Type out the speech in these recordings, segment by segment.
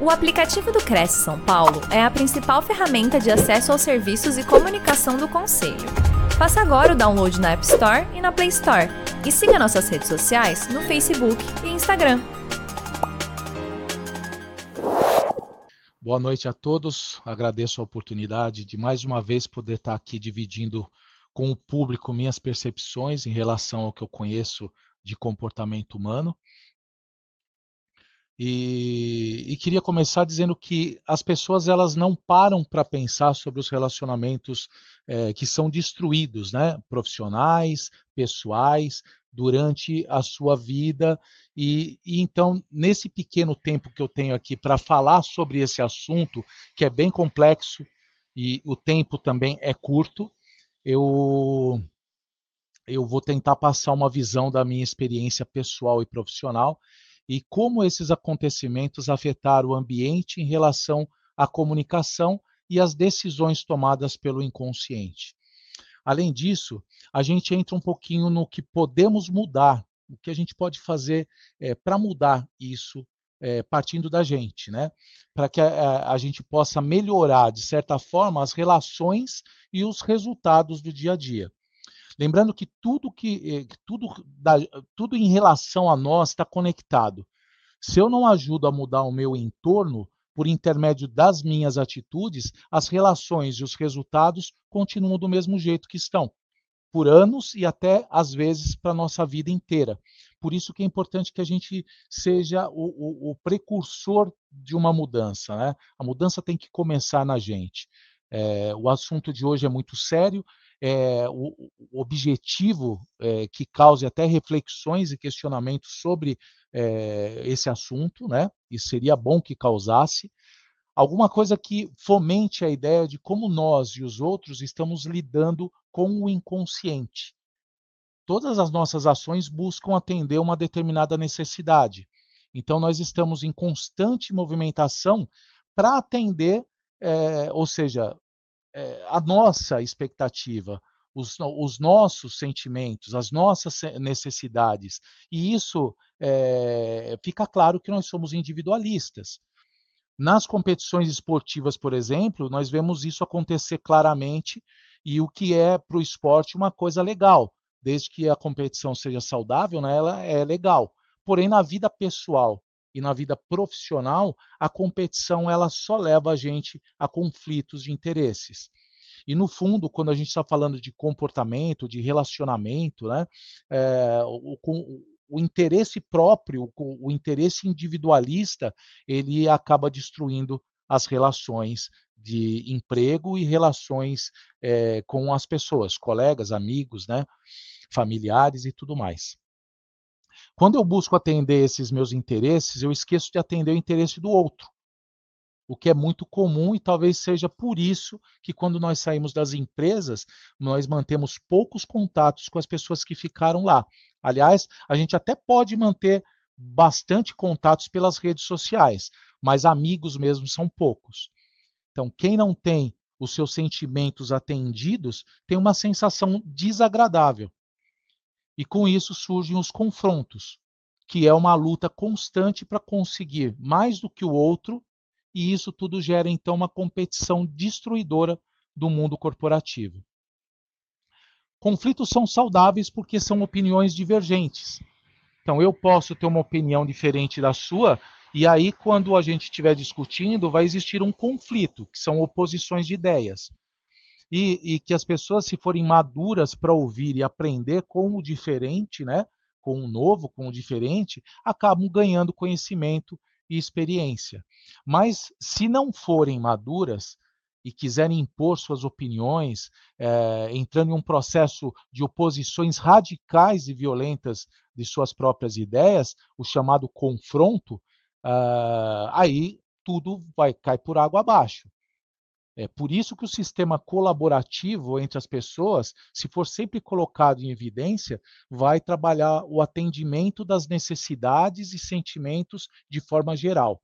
O aplicativo do Cresce São Paulo é a principal ferramenta de acesso aos serviços e comunicação do Conselho. Faça agora o download na App Store e na Play Store. E siga nossas redes sociais no Facebook e Instagram. Boa noite a todos. Agradeço a oportunidade de mais uma vez poder estar aqui dividindo com o público minhas percepções em relação ao que eu conheço de comportamento humano. E, e, queria começar dizendo que as pessoas elas não param para pensar sobre os relacionamentos é, que são destruídos, né? profissionais, pessoais, durante a sua vida. E, e então, nesse pequeno tempo que eu tenho aqui para falar sobre esse assunto, que é bem complexo e o tempo também é curto, eu, eu vou tentar passar uma visão da minha experiência pessoal e profissional e como esses acontecimentos afetaram o ambiente em relação à comunicação e às decisões tomadas pelo inconsciente. Além disso, a gente entra um pouquinho no que podemos mudar, o que a gente pode fazer é, para mudar isso é, partindo da gente, né? Para que a, a, gente possa melhorar, de certa forma, as relações e os resultados do dia a dia. Lembrando que tudo que eh, tudo, tudo em relação a nós está conectado. Se eu não ajudo a mudar o meu entorno por intermédio das minhas atitudes, as relações e os resultados continuam do mesmo jeito que estão, por anos e até às vezes para a nossa vida inteira. Por isso que é importante que a gente seja o, o, o precursor de uma mudança. Né? A mudança tem que começar na gente. É, o assunto de hoje é muito sério é, o, o, objetivo é, que cause até reflexões e questionamentos sobre é, esse assunto, né? E seria bom que causasse alguma coisa que fomente a ideia de como nós e os outros estamos lidando com o inconsciente. Todas as nossas ações buscam atender uma determinada necessidade. Então, nós estamos em constante movimentação para atender, ou seja, é, a nossa expectativa, os, os, nossos sentimentos, as nossas necessidades. E isso é, fica claro que nós somos individualistas. Nas competições esportivas, por exemplo, nós vemos isso acontecer claramente, e o que é para o esporte uma coisa legal, desde que a competição seja saudável, né, ela é legal. Porém, na vida pessoal, e na vida profissional, a competição ela só leva a gente a conflitos de interesses. E no fundo, quando a gente está falando de comportamento, de relacionamento, né, é, o, o, o, interesse próprio, o, o interesse individualista, ele acaba destruindo as relações de emprego e relações é, com as pessoas, colegas, amigos, né, familiares e tudo mais. Quando eu busco atender esses meus interesses, eu esqueço de atender o interesse do outro. O que é muito comum e talvez seja por isso que quando nós saímos das empresas, nós mantemos poucos contatos com as pessoas que ficaram lá. Aliás, a gente até pode manter bastante contatos pelas redes sociais, mas amigos mesmo são poucos. Então, quem não tem os seus sentimentos atendidos tem uma sensação desagradável. E com isso surgem os confrontos, que é uma luta constante para conseguir mais do que o outro, e isso tudo gera então uma competição destruidora do mundo corporativo. Conflitos são saudáveis porque são opiniões divergentes. Então eu posso ter uma opinião diferente da sua, e aí quando a gente estiver discutindo, vai existir um conflito, que são oposições de ideias e, e que as pessoas, se forem maduras para ouvir e aprender com o diferente, né, com o novo, com o diferente, acabam ganhando conhecimento e experiência. Mas se não forem maduras e quiserem impor suas opiniões, é, entrando em um processo de oposições radicais e violentas de suas próprias ideias, o chamado confronto, uh, aí tudo vai cair por água abaixo. É por isso que o sistema colaborativo entre as pessoas, se for sempre colocado em evidência, vai trabalhar o atendimento das necessidades e sentimentos de forma geral.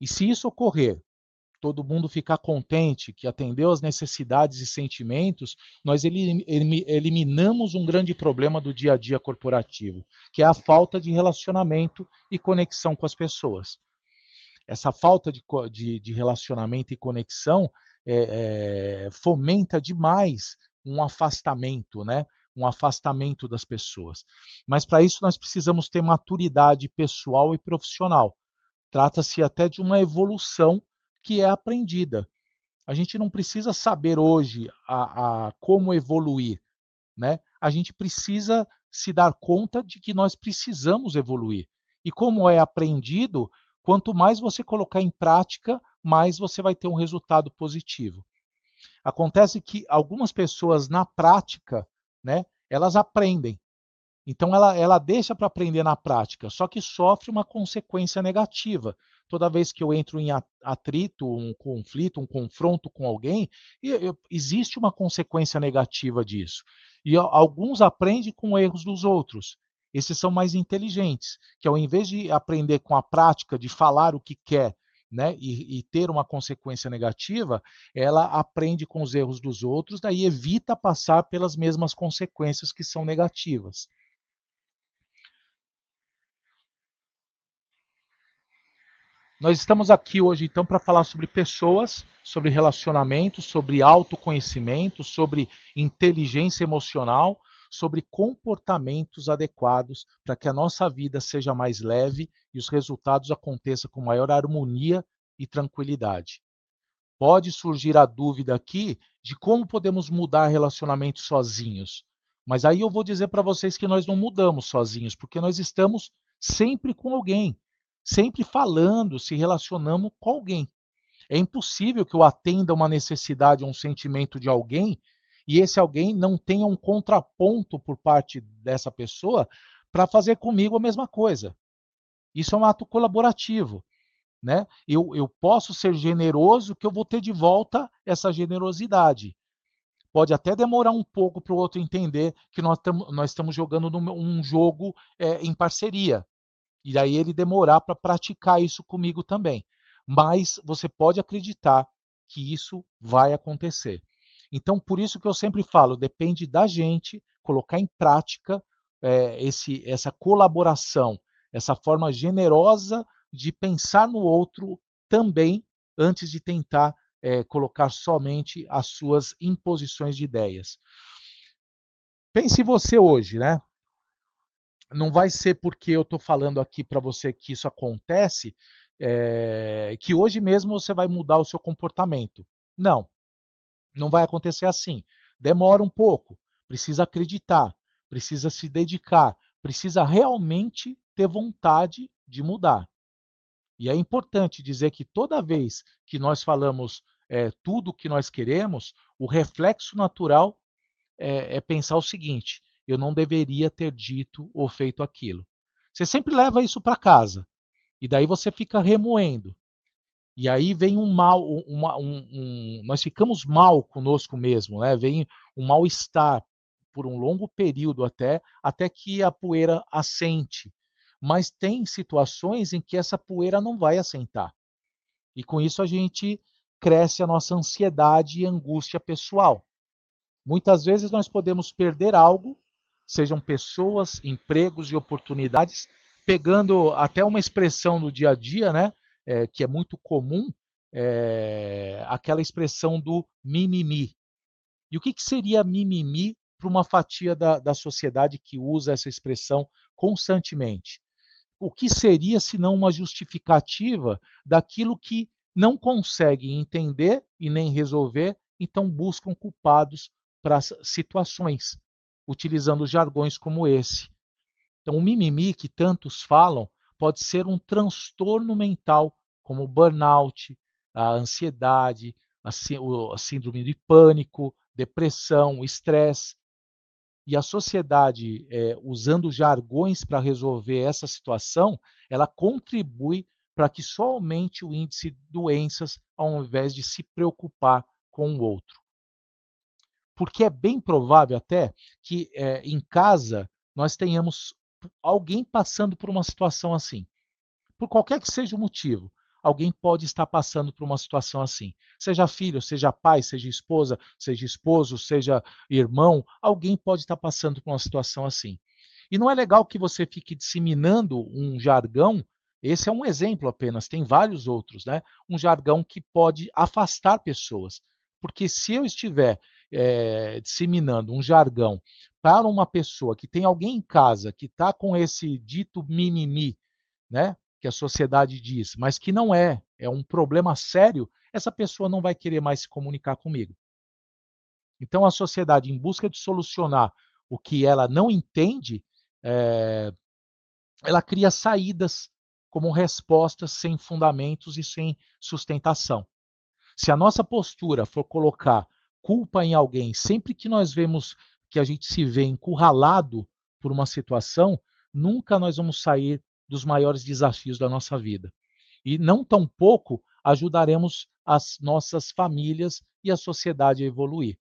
E se isso ocorrer, todo mundo ficar contente que atendeu às necessidades e sentimentos, nós eliminamos um grande problema do dia a dia corporativo, que é a falta de relacionamento e conexão com as pessoas. Essa falta de, de, de relacionamento e conexão é, é, fomenta demais um afastamento, né? Um afastamento das pessoas. Mas para isso nós precisamos ter maturidade pessoal e profissional. Trata-se até de uma evolução que é aprendida. A gente não precisa saber hoje a, a como evoluir, né? A gente precisa se dar conta de que nós precisamos evoluir. E como é aprendido, quanto mais você colocar em prática, mais você vai ter um resultado positivo. Acontece que algumas pessoas na prática, né, elas aprendem. Então ela, ela deixa para aprender na prática, só que sofre uma consequência negativa. Toda vez que eu entro em atrito, um conflito, um confronto com alguém, existe uma consequência negativa disso. E alguns aprendem com erros dos outros. Esses são mais inteligentes, que ao invés de aprender com a prática, de falar o que quer, né, e, e, ter uma consequência negativa, ela aprende com os erros dos outros, daí evita passar pelas mesmas consequências que são negativas. Nós estamos aqui hoje, então, para falar sobre pessoas, sobre relacionamento, sobre autoconhecimento, sobre inteligência emocional, sobre comportamentos adequados para que a nossa vida seja mais leve e os resultados aconteçam com maior harmonia e tranquilidade. Pode surgir a dúvida aqui de como podemos mudar relacionamentos sozinhos. Mas aí eu vou dizer para vocês que nós não mudamos sozinhos, porque nós estamos sempre com alguém sempre falando, se relacionando com alguém. É impossível que eu atenda uma necessidade, um sentimento de alguém e esse alguém não tenha um contraponto por parte dessa pessoa para fazer comigo a mesma coisa. Isso é um ato colaborativo. Né? Eu, eu posso ser generoso que eu vou ter de volta essa generosidade. Pode até demorar um pouco para o outro entender que nós, tam, nós estamos jogando num, um jogo é, em parceria e aí ele demorar para praticar isso comigo também. Mas você pode acreditar que isso vai acontecer. Então, por isso que eu sempre falo, depende da gente colocar em prática é, esse, essa colaboração, essa forma generosa de pensar no outro também, antes de tentar é, colocar somente as suas imposições de ideias. Pense você hoje, né? não vai ser porque eu estou falando aqui para você que isso acontece, é, que hoje mesmo você vai mudar o seu comportamento. Não, não vai acontecer assim. Demora um pouco, precisa acreditar, precisa se dedicar, precisa realmente ter vontade de mudar. E é importante dizer que toda vez que nós falamos é, tudo o que nós queremos, o reflexo natural é, é pensar o seguinte: eu não deveria ter dito ou feito aquilo. Você sempre leva isso para casa. E daí você fica remoendo. E aí vem um mal, uma, um, um, nós ficamos mal conosco mesmo, né? Vem um mal-estar por um longo período até, até que a poeira assente. Mas tem situações em que essa poeira não vai assentar. E com isso a gente cresce a nossa ansiedade e angústia pessoal. Muitas vezes nós podemos perder algo sejam pessoas, empregos e oportunidades, pegando até uma expressão no dia a dia, né, é, que é muito comum, é, aquela expressão do mimimi. E o que, que seria mimimi para uma fatia da, da sociedade que usa essa expressão constantemente? O que seria, se não uma justificativa daquilo que não conseguem entender e nem resolver, então buscam culpados para situações utilizando jargões como esse. Então, o mimimi que tantos falam pode ser um transtorno mental, como burnout, a ansiedade, a síndrome de pânico, depressão, estresse. E a sociedade, é, usando jargões para resolver essa situação, ela contribui para que só aumente o índice de doenças, ao invés de se preocupar com o outro porque é bem provável até que é, em casa nós tenhamos alguém passando por uma situação assim. Por qualquer que seja o motivo, alguém pode estar passando por uma situação assim. Seja filho, seja pai, seja esposa, seja esposo, seja irmão, alguém pode estar passando por uma situação assim. E não é legal que você fique disseminando um jargão Esse é um exemplo apenas, tem vários outros, né? Um jargão que pode afastar pessoas. Porque se eu estiver é, disseminando um jargão para uma pessoa que tem alguém em casa que está com esse dito mimimi, né? Que a sociedade diz, mas que não é, é um problema sério, essa pessoa não vai querer mais se comunicar comigo. Então a sociedade, em busca de solucionar o que ela não entende, é, ela cria saídas como respostas sem fundamentos e sem sustentação. Se a nossa postura for colocar culpa em alguém sempre que nós vemos que a gente se vê encurralado por uma situação, nunca nós vamos sair dos maiores desafios da nossa vida. E não tão pouco ajudaremos as nossas famílias e a sociedade a evoluir.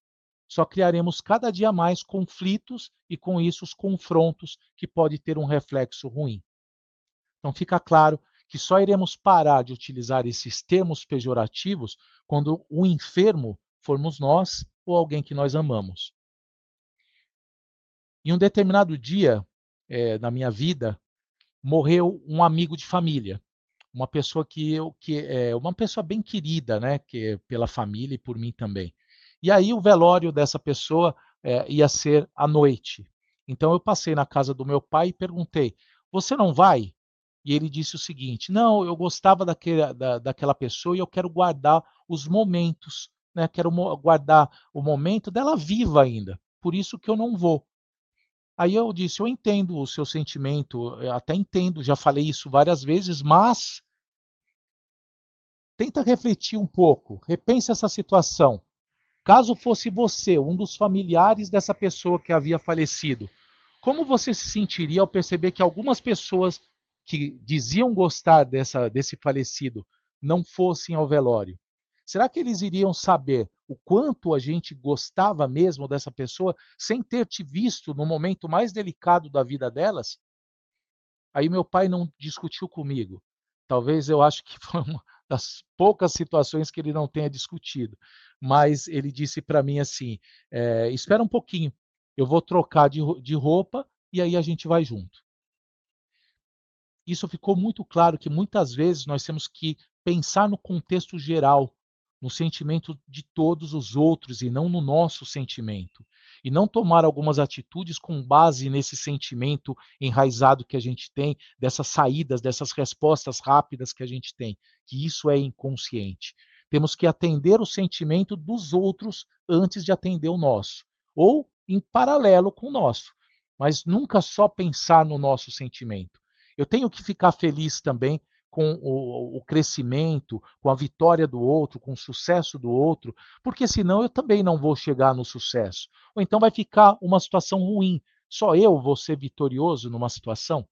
Só criaremos cada dia mais conflitos e com isso os confrontos que pode ter um reflexo ruim. Então fica claro que só iremos parar de utilizar esses termos pejorativos quando o enfermo formos nós ou alguém que nós amamos. Em um determinado dia é, na minha vida, morreu um amigo de família, uma pessoa que eu que é uma pessoa bem querida, né, que pela família e por mim também. E aí o velório dessa pessoa é, ia ser à noite. Então eu passei na casa do meu pai e perguntei: "Você não vai?" E ele disse o seguinte: "Não, eu gostava daquele, da, daquela pessoa e eu quero guardar os momentos, né? Quero guardar o momento dela viva ainda. Por isso que eu não vou." Aí eu disse: "Eu entendo o seu sentimento, até entendo, já falei isso várias vezes, mas tenta refletir um pouco, repense essa situação. Caso fosse você, um dos familiares dessa pessoa que havia falecido, como você se sentiria ao perceber que algumas pessoas que diziam gostar dessa, desse falecido não fossem ao velório? Será que eles iriam saber o quanto a gente gostava mesmo dessa pessoa sem ter te visto no momento mais delicado da vida delas? Aí meu pai não discutiu comigo. Talvez eu acho que foi uma das poucas situações que ele não tenha discutido mas ele disse para mim assim: é, espera um pouquinho, eu vou trocar de, de roupa e aí a gente vai junto. Isso ficou muito claro que muitas vezes nós temos que pensar no contexto geral, no sentimento de todos os outros e não no nosso sentimento. E não tomar algumas atitudes com base nesse sentimento enraizado que a gente tem, dessas saídas, dessas respostas rápidas que a gente tem, que isso é inconsciente. Temos que atender o sentimento dos outros antes de atender o nosso, ou em paralelo com o nosso, mas nunca só pensar no nosso sentimento. Eu tenho que ficar feliz também com o, o, crescimento, com a vitória do outro, com o sucesso do outro, porque senão eu também não vou chegar no sucesso. Ou então vai ficar uma situação ruim. Só eu vou ser vitorioso numa situação.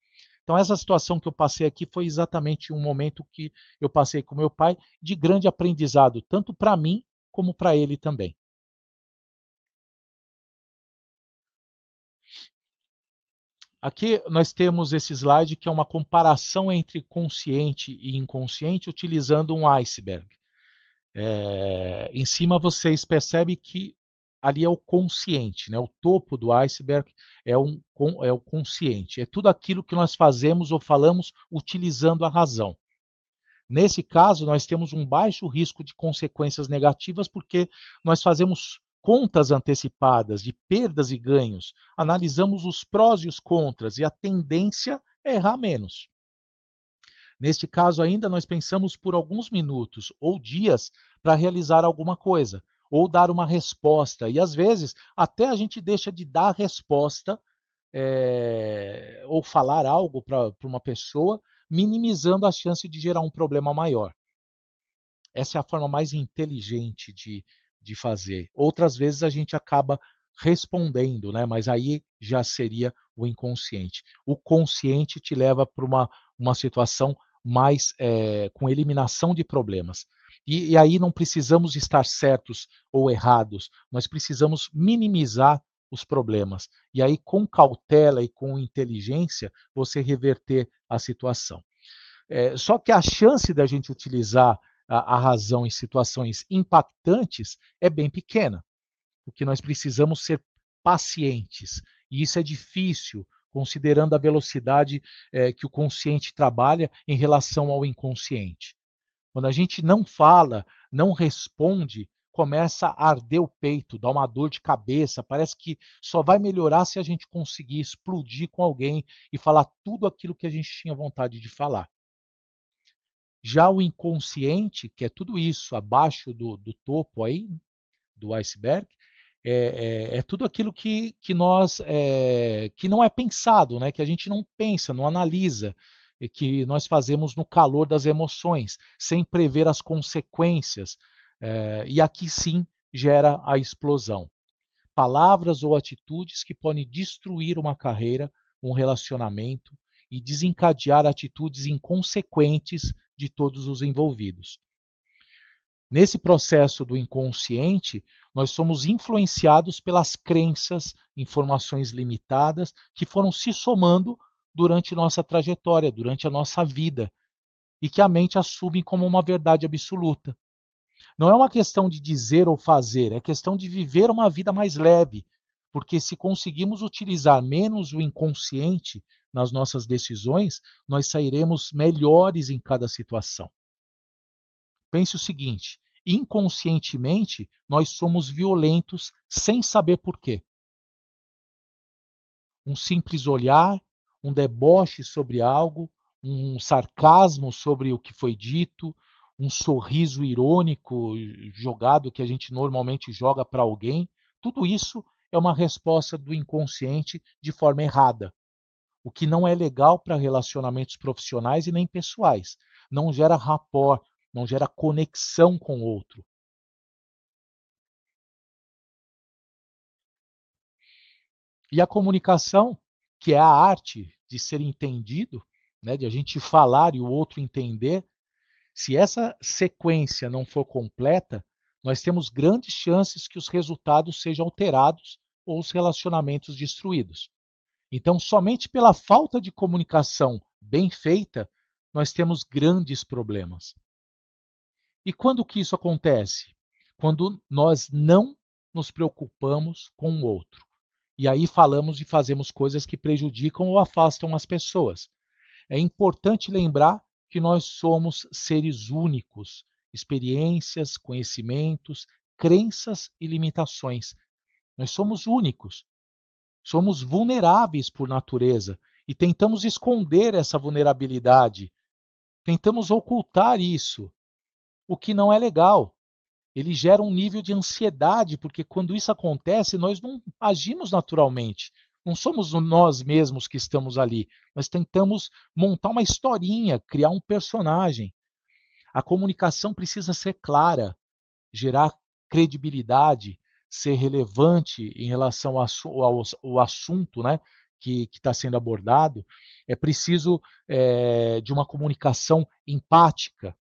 Então, essa situação que eu passei aqui foi exatamente um momento que eu passei com meu pai de grande aprendizado, tanto para mim como para ele também. Aqui nós temos esse slide que é uma comparação entre consciente e inconsciente utilizando um iceberg. É, em cima vocês percebem que ali é o consciente, né? O topo do iceberg é, um, é o consciente. É tudo aquilo que nós fazemos ou falamos utilizando a razão. Nesse caso, nós temos um baixo risco de consequências negativas porque nós fazemos contas antecipadas de perdas e ganhos, analisamos os prós e os contras e a tendência é errar menos. Neste caso ainda, nós pensamos por alguns minutos ou dias para realizar alguma coisa, ou dar uma resposta. E às vezes até a gente deixa de dar resposta é, ou falar algo para uma pessoa, minimizando a chance de gerar um problema maior. Essa é a forma mais inteligente de, de fazer. Outras vezes a gente acaba respondendo, né? mas aí já seria o inconsciente. O consciente te leva para uma, uma situação mais é, com eliminação de problemas. E, e aí não precisamos estar certos ou errados, nós precisamos minimizar os problemas. E aí, com cautela e com inteligência, você reverter a situação. É, só que a chance da gente utilizar a, a, razão em situações impactantes é bem pequena, porque nós precisamos ser pacientes. E isso é difícil considerando a velocidade é, que o consciente trabalha em relação ao inconsciente. Quando a gente não fala, não responde, começa a arder o peito, dá uma dor de cabeça, parece que só vai melhorar se a gente conseguir explodir com alguém e falar tudo aquilo que a gente tinha vontade de falar. Já o inconsciente, que é tudo isso abaixo do, do topo aí, do iceberg, é, é, é, tudo aquilo que, que nós é, que não é pensado, né? que a gente não pensa, não analisa, que nós fazemos no calor das emoções, sem prever as consequências. É, e aqui sim gera a explosão. Palavras ou atitudes que podem destruir uma carreira, um relacionamento e desencadear atitudes inconsequentes de todos os envolvidos. Nesse processo do inconsciente, nós somos influenciados pelas crenças, informações limitadas que foram se somando durante nossa trajetória, durante a nossa vida, e que a mente assume como uma verdade absoluta. Não é uma questão de dizer ou fazer, é questão de viver uma vida mais leve, porque se conseguimos utilizar menos o inconsciente nas nossas decisões, nós sairemos melhores em cada situação. Pense o seguinte: inconscientemente, nós somos violentos sem saber por quê. Um simples olhar, um deboche sobre algo, um sarcasmo sobre o que foi dito, um sorriso irônico jogado que a gente normalmente joga para alguém, tudo isso é uma resposta do inconsciente de forma errada. O que não é legal para relacionamentos profissionais e nem pessoais. Não gera rapport, não gera conexão com o outro. E a comunicação, que é a arte de ser entendido, né, de a gente falar e o outro entender, se essa sequência não for completa, nós temos grandes chances que os resultados sejam alterados ou os relacionamentos destruídos. Então, somente pela falta de comunicação bem feita, nós temos grandes problemas. E quando que isso acontece? Quando nós não nos preocupamos com o outro. E aí falamos e fazemos coisas que prejudicam ou afastam as pessoas. É importante lembrar que nós somos seres únicos, experiências, conhecimentos, crenças e limitações. Nós somos únicos. Somos vulneráveis por natureza e tentamos esconder essa vulnerabilidade. Tentamos ocultar isso o que não é legal. Ele gera um nível de ansiedade, porque quando isso acontece, nós não agimos naturalmente. Não somos nós mesmos que estamos ali. Nós tentamos montar uma historinha, criar um personagem. A comunicação precisa ser clara, gerar credibilidade, ser relevante em relação ao, ao, ao assunto né, que está sendo abordado. É preciso é, de uma comunicação empática,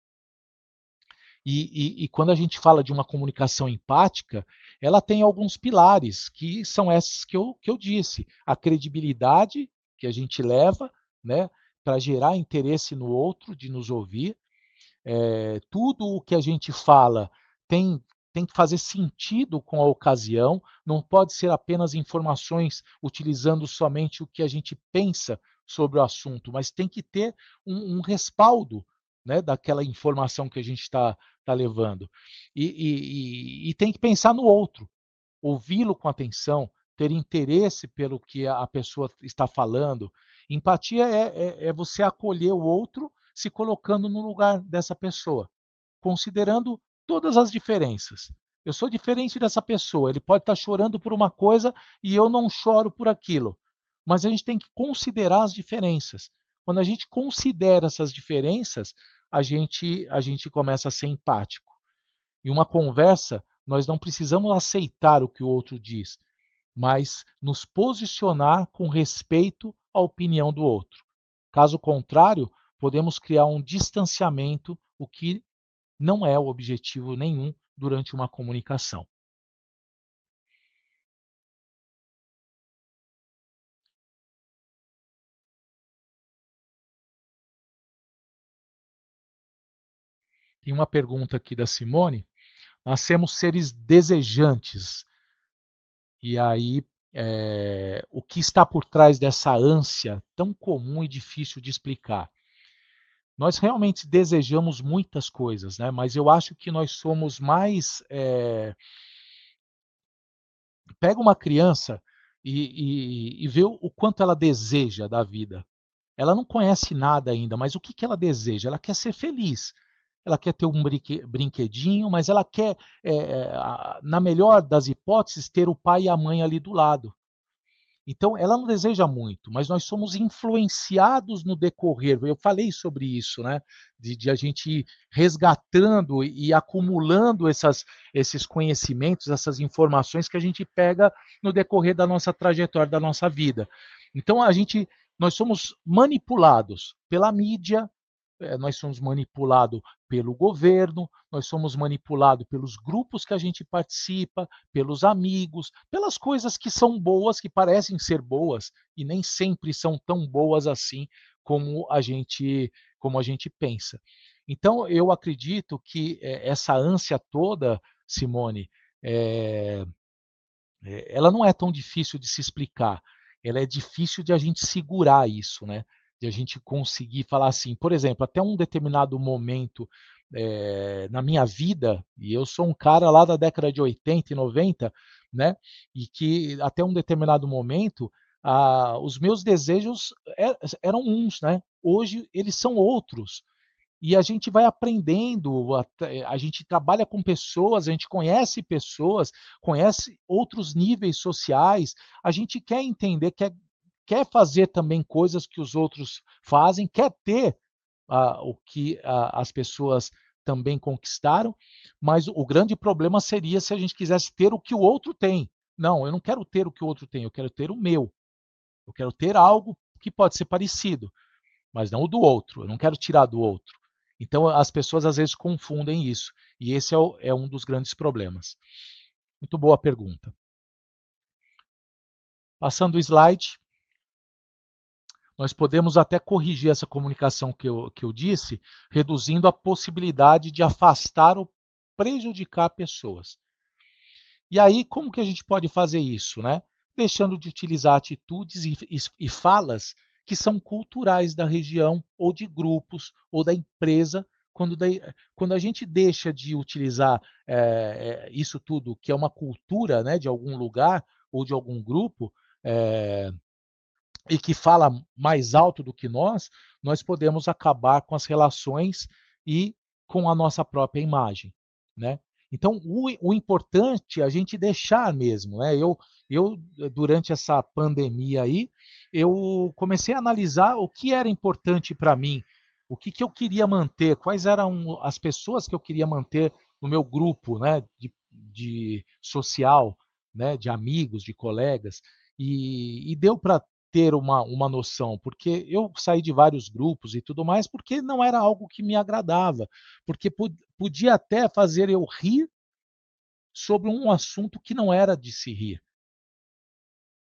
e, e, e, quando a gente fala de uma comunicação empática, ela tem alguns pilares, que são esses que eu, que eu disse. A credibilidade que a gente leva né, para gerar interesse no outro, de nos ouvir. É, tudo o que a gente fala tem, tem que fazer sentido com a ocasião, não pode ser apenas informações utilizando somente o que a gente pensa sobre o assunto, mas tem que ter um, um respaldo né, daquela informação que a gente está tá levando. E, e, e, tem que pensar no outro, ouvi-lo com atenção, ter interesse pelo que a pessoa está falando. Empatia é, é, é você acolher o outro se colocando no lugar dessa pessoa, considerando todas as diferenças. Eu sou diferente dessa pessoa, ele pode estar chorando por uma coisa e eu não choro por aquilo. Mas a gente tem que considerar as diferenças. Quando a gente considera essas diferenças, a gente, a gente começa a ser empático. Em uma conversa, nós não precisamos aceitar o que o outro diz, mas nos posicionar com respeito à opinião do outro. Caso contrário, podemos criar um distanciamento, o que não é o objetivo nenhum durante uma comunicação. Tem uma pergunta aqui da Simone. Nós somos seres desejantes. E aí é, o que está por trás dessa ânsia tão comum e difícil de explicar. Nós realmente desejamos muitas coisas, né? mas eu acho que nós somos mais. É... Pega uma criança e, e, e vê o quanto ela deseja da vida. Ela não conhece nada ainda, mas o que, que ela deseja? Ela quer ser feliz. Ela quer ter um brinquedinho, mas ela quer, é, na melhor das hipóteses, ter o pai e a mãe ali do lado. Então, ela não deseja muito, mas nós somos influenciados no decorrer. Eu falei sobre isso, né? De, de a gente ir resgatando e acumulando essas, esses conhecimentos, essas informações que a gente pega no decorrer da nossa trajetória, da nossa vida. Então, a gente, nós somos manipulados pela mídia, é, nós somos manipulados pelo governo, nós somos manipulados pelos grupos que a gente participa, pelos amigos, pelas coisas que são boas, que parecem ser boas e nem sempre são tão boas assim como a gente como a gente pensa. Então eu acredito que é, essa ânsia toda, Simone, é, ela não é tão difícil de se explicar. Ela é difícil de a gente segurar isso, né? De a gente conseguir falar assim, por exemplo, até um determinado momento é, na minha vida, e eu sou um cara lá da década de 80 e 90, né? E que até um determinado momento ah, os meus desejos er, eram uns, né? Hoje eles são outros. E a gente vai aprendendo, a, a, gente trabalha com pessoas, a gente conhece pessoas, conhece outros níveis sociais, a gente quer entender, quer quer fazer também coisas que os outros fazem, quer ter uh, o que uh, as pessoas também conquistaram, mas o grande problema seria se a gente quisesse ter o que o outro tem. Não, eu não quero ter o que o outro tem, eu quero ter o meu. Eu quero ter algo que pode ser parecido, mas não o do outro. Eu não quero tirar do outro. Então as pessoas às vezes confundem isso, e esse é, o, é um dos grandes problemas. Muito boa pergunta. Passando o slide nós podemos até corrigir essa comunicação que eu, que eu disse, reduzindo a possibilidade de afastar ou prejudicar pessoas. E aí, como que a gente pode fazer isso? Né? Deixando de utilizar atitudes e, e, e falas que são culturais da região, ou de grupos, ou da empresa, quando, daí, quando a gente deixa de utilizar é, isso tudo, que é uma cultura né, de algum lugar ou de algum grupo, é, e que fala mais alto do que nós, nós podemos acabar com as relações e com a nossa própria imagem, né? Então, o, o importante é a gente deixar mesmo, né? Eu, eu, durante essa pandemia aí, eu comecei a analisar o que era importante para mim, o que, que eu queria manter, quais eram as pessoas que eu queria manter no meu grupo, né? De, de social, né? De amigos, de colegas, e, e deu para ter uma, uma noção, porque eu saí de vários grupos e tudo mais, porque não era algo que me agradava, porque podia até fazer eu rir sobre um assunto que não era de se rir.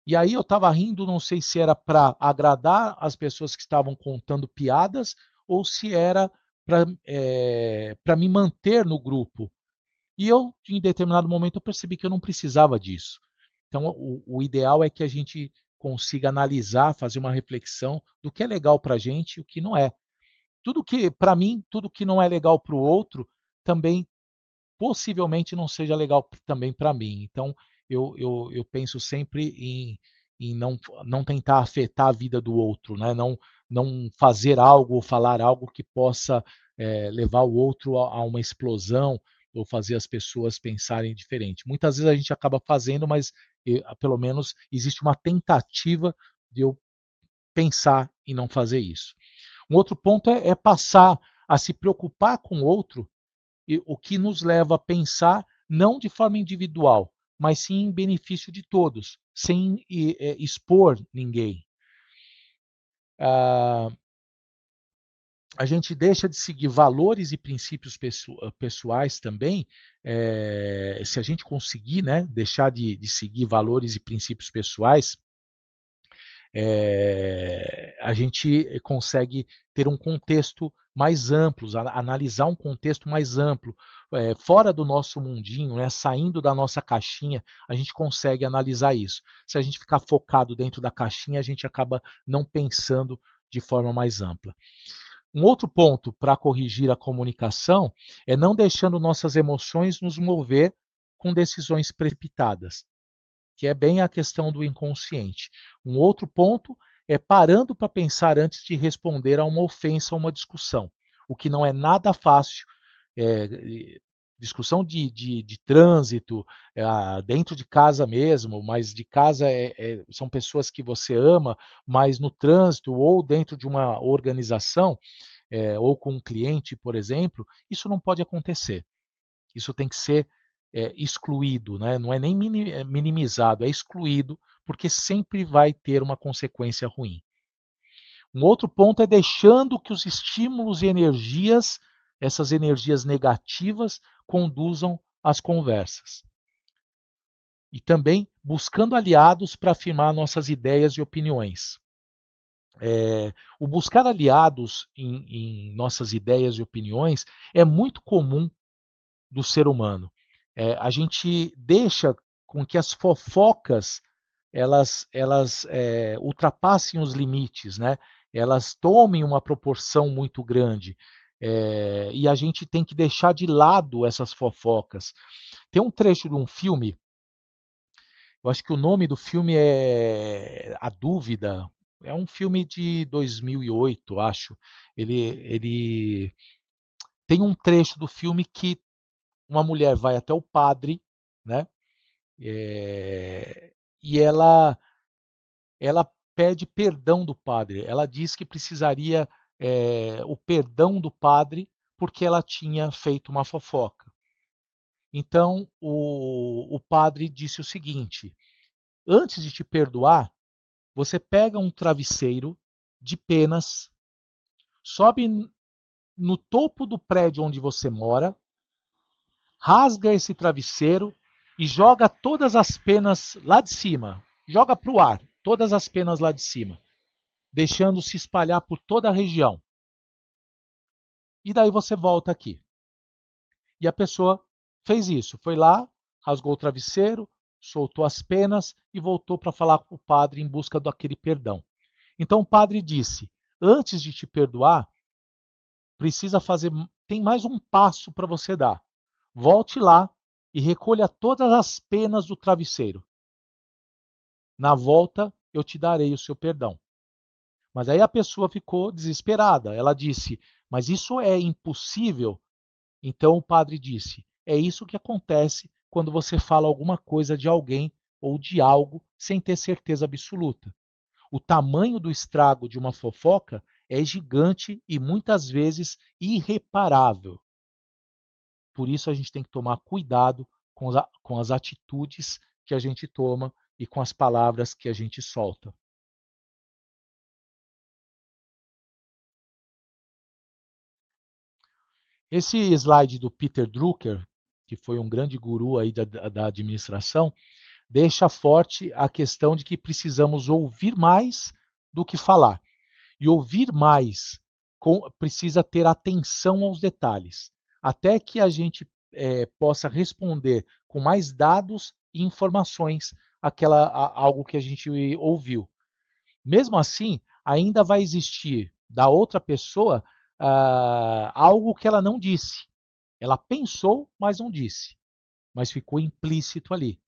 E aí eu estava rindo, não sei se era para agradar as pessoas que estavam contando piadas ou se era para é, eh, me manter no grupo. E eu, em determinado momento, eu percebi que eu não precisava disso. Então, o, o ideal é que a gente consiga analisar, fazer uma reflexão do que é legal para a gente e o que não é. Tudo que, para mim, tudo que não é legal para o outro, também possivelmente não seja legal também para mim. Então, eu, eu, eu penso sempre em, em não, não tentar afetar a vida do outro, né? não, não fazer algo ou falar algo que possa é, levar o outro a, a uma explosão ou fazer as pessoas pensarem diferente. Muitas vezes a gente acaba fazendo, mas ah, pelo menos existe uma tentativa de eu pensar em não fazer isso. Um outro ponto é, é passar a se preocupar com o outro, e, o que nos leva a pensar não de forma individual, mas sim em benefício de todos, sem é, expor ninguém. Ah, a gente deixa de seguir valores e princípios pessoais também, é, se a gente conseguir né, deixar de, de, seguir valores e princípios pessoais, é, a gente consegue ter um contexto mais amplo, analisar um contexto mais amplo, é, fora do nosso mundinho, né, saindo da nossa caixinha, a gente consegue analisar isso. Se a gente ficar focado dentro da caixinha, a gente acaba não pensando de forma mais ampla. Um outro ponto para corrigir a comunicação é não deixando nossas emoções nos mover com decisões precipitadas, que é bem a questão do inconsciente. Um outro ponto é parando para pensar antes de responder a uma ofensa ou uma discussão, o que não é nada fácil. É, discussão de, de, de trânsito, é, dentro de casa mesmo, mas de casa é, é, são pessoas que você ama, mas no trânsito ou dentro de uma organização, é, ou com um cliente, por exemplo, isso não pode acontecer. Isso tem que ser excluído, né? não é nem minimizado, é excluído, porque sempre vai ter uma consequência ruim. Um outro ponto é deixando que os estímulos e energias, essas energias negativas, conduzam as conversas. E também buscando aliados para afirmar nossas ideias e opiniões. É, o buscar aliados em, em, nossas ideias e opiniões é muito comum do ser humano. É, a gente deixa com que as fofocas elas, elas é, ultrapassem os limites, né? elas tomem uma proporção muito grande. É, e a gente tem que deixar de lado essas fofocas. Tem um trecho de um filme, eu acho que o nome do filme é A Dúvida, é um filme de 2008, acho. Ele, ele tem um trecho do filme que uma mulher vai até o padre, né? É, e ela, ela pede perdão do padre. Ela diz que precisaria é, o perdão do padre porque ela tinha feito uma fofoca. Então, o, o padre disse o seguinte: antes de te perdoar, você pega um travesseiro de penas, sobe no topo do prédio onde você mora, rasga esse travesseiro e joga todas as penas lá de cima. Joga para o ar, todas as penas lá de cima deixando se espalhar por toda a região. E daí você volta aqui. E a pessoa fez isso, foi lá, rasgou o travesseiro, soltou as penas e voltou para falar com o padre em busca daquele perdão. Então o padre disse: Antes de te perdoar, precisa fazer, tem mais um passo para você dar. Volte lá e recolha todas as penas do travesseiro. Na volta, eu te darei o seu perdão. Mas aí a pessoa ficou desesperada. Ela disse: Mas isso é impossível. Então o padre disse: É isso que acontece quando você fala alguma coisa de alguém ou de algo sem ter certeza absoluta. O tamanho do estrago de uma fofoca é gigante e muitas vezes irreparável. Por isso a gente tem que tomar cuidado com, as atitudes que a gente toma e com as palavras que a gente solta. Esse slide do Peter Drucker, que foi um grande guru aí da, da administração, deixa forte a questão de que precisamos ouvir mais do que falar. E ouvir mais com, precisa ter atenção aos detalhes, até que a gente é, possa responder com mais dados e informações aquela, a, algo que a gente ouviu. Mesmo assim, ainda vai existir da outra pessoa uh, algo que ela não disse. Ela pensou, mas não disse. Mas ficou implícito ali.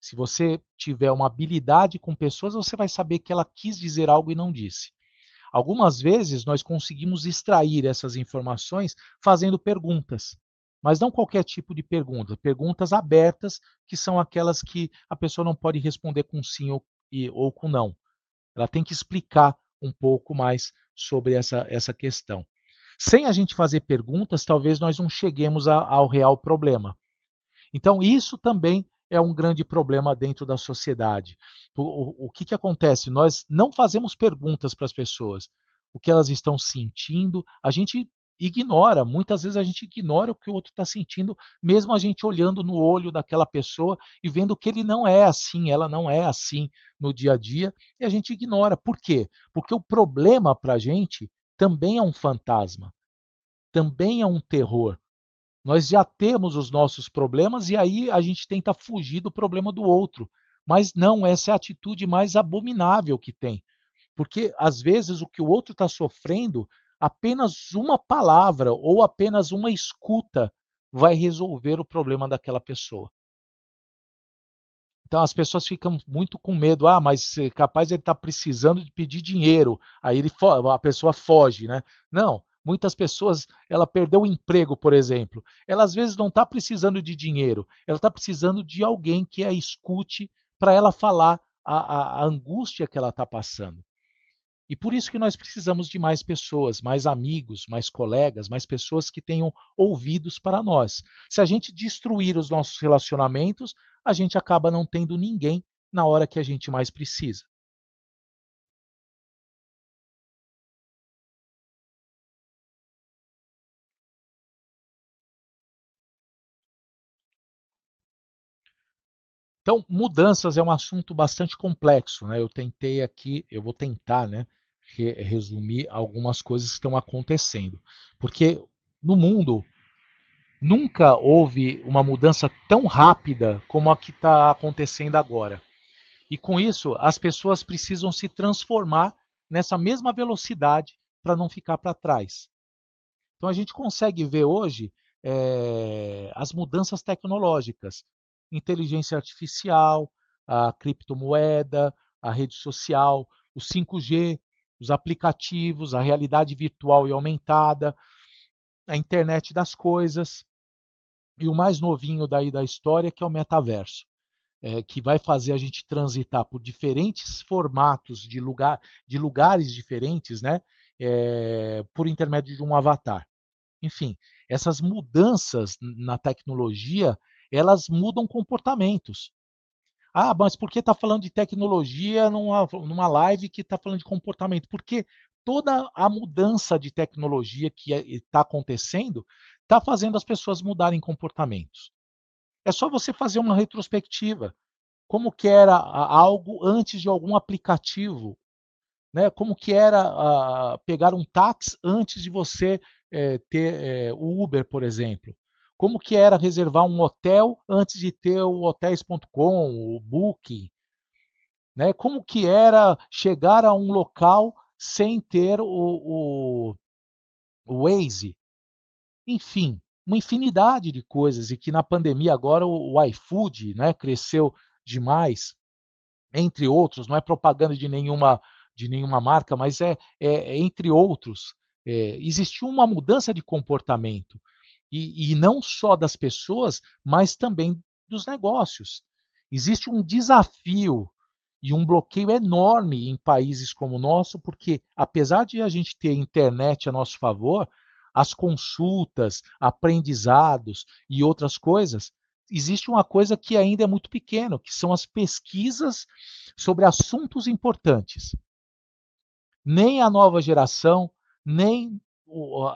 Se você tiver uma habilidade com pessoas, você vai saber que ela quis dizer algo e não disse. Algumas vezes nós conseguimos extrair essas informações fazendo perguntas, mas não qualquer tipo de pergunta, perguntas abertas, que são aquelas que a pessoa não pode responder com sim ou, ou com não. Ela tem que explicar um pouco mais sobre essa, essa questão. Sem a gente fazer perguntas, talvez nós não cheguemos a, ao real problema. Então, isso também é um grande problema dentro da sociedade. O, o, o que, que acontece? Nós não fazemos perguntas para as pessoas. O que elas estão sentindo, a gente ignora. Muitas vezes a gente ignora o que o outro está sentindo, mesmo a gente olhando no olho daquela pessoa e vendo que ele não é assim, ela não é assim no dia a dia, e a gente ignora. Por quê? Porque o problema para a gente também é um fantasma, também é um terror. Nós já temos os nossos problemas e aí a gente tenta fugir do problema do outro. Mas não, essa é a atitude mais abominável que tem. Porque às vezes o que o outro está sofrendo apenas uma palavra ou apenas uma escuta vai resolver o problema daquela pessoa. Então as pessoas ficam muito com medo, ah, mas capaz ele está precisando de pedir dinheiro, aí ele a pessoa foge, né? Não, muitas pessoas, ela perdeu o emprego, por exemplo, ela às vezes não está precisando de dinheiro, ela está precisando de alguém que a escute para ela falar a, a, a angústia que ela está passando. E por isso que nós precisamos de mais pessoas, mais amigos, mais colegas, mais pessoas que tenham ouvidos para nós. Se a gente destruir os nossos relacionamentos, a gente acaba não tendo ninguém na hora que a gente mais precisa. Então, mudanças é um assunto bastante complexo, né? Eu tentei aqui, eu vou tentar, né, resumir algumas coisas que estão acontecendo. Porque no mundo nunca houve uma mudança tão rápida como a que está acontecendo agora. E com isso, as pessoas precisam se transformar nessa mesma velocidade para não ficar para trás. Então a gente consegue ver hoje é, as mudanças tecnológicas, inteligência artificial, a criptomoeda, a rede social, o 5G, os aplicativos, a realidade virtual e aumentada, a internet das coisas, e o mais novinho daí da história, que é o metaverso, é, que vai fazer a gente transitar por diferentes formatos de, lugar, de lugares diferentes, né? É, por intermédio de um avatar. Enfim, essas mudanças na tecnologia, elas mudam comportamentos. Ah, mas por que está falando de tecnologia numa, numa live que está falando de comportamento? Porque toda a mudança de tecnologia que está acontecendo está fazendo as pessoas mudarem comportamentos. É só você fazer uma retrospectiva. Como que era algo antes de algum aplicativo? Né? Como que era uh, pegar um táxi antes de você eh, ter eh, o Uber, por exemplo? como que era reservar um hotel antes de ter o hotels.com, o Booking, né? Como que era chegar a um local sem ter o, o, o Waze, enfim, uma infinidade de coisas e que na pandemia agora o, o iFood, né, cresceu demais, entre outros, não é propaganda de nenhuma de nenhuma marca, mas é, é, é entre outros, é, existiu uma mudança de comportamento e, e não só das pessoas, mas também dos negócios. Existe um desafio e um bloqueio enorme em países como o nosso, porque apesar de a gente ter internet a nosso favor, as consultas, aprendizados e outras coisas, existe uma coisa que ainda é muito pequena, que são as pesquisas sobre assuntos importantes. Nem a nova geração, nem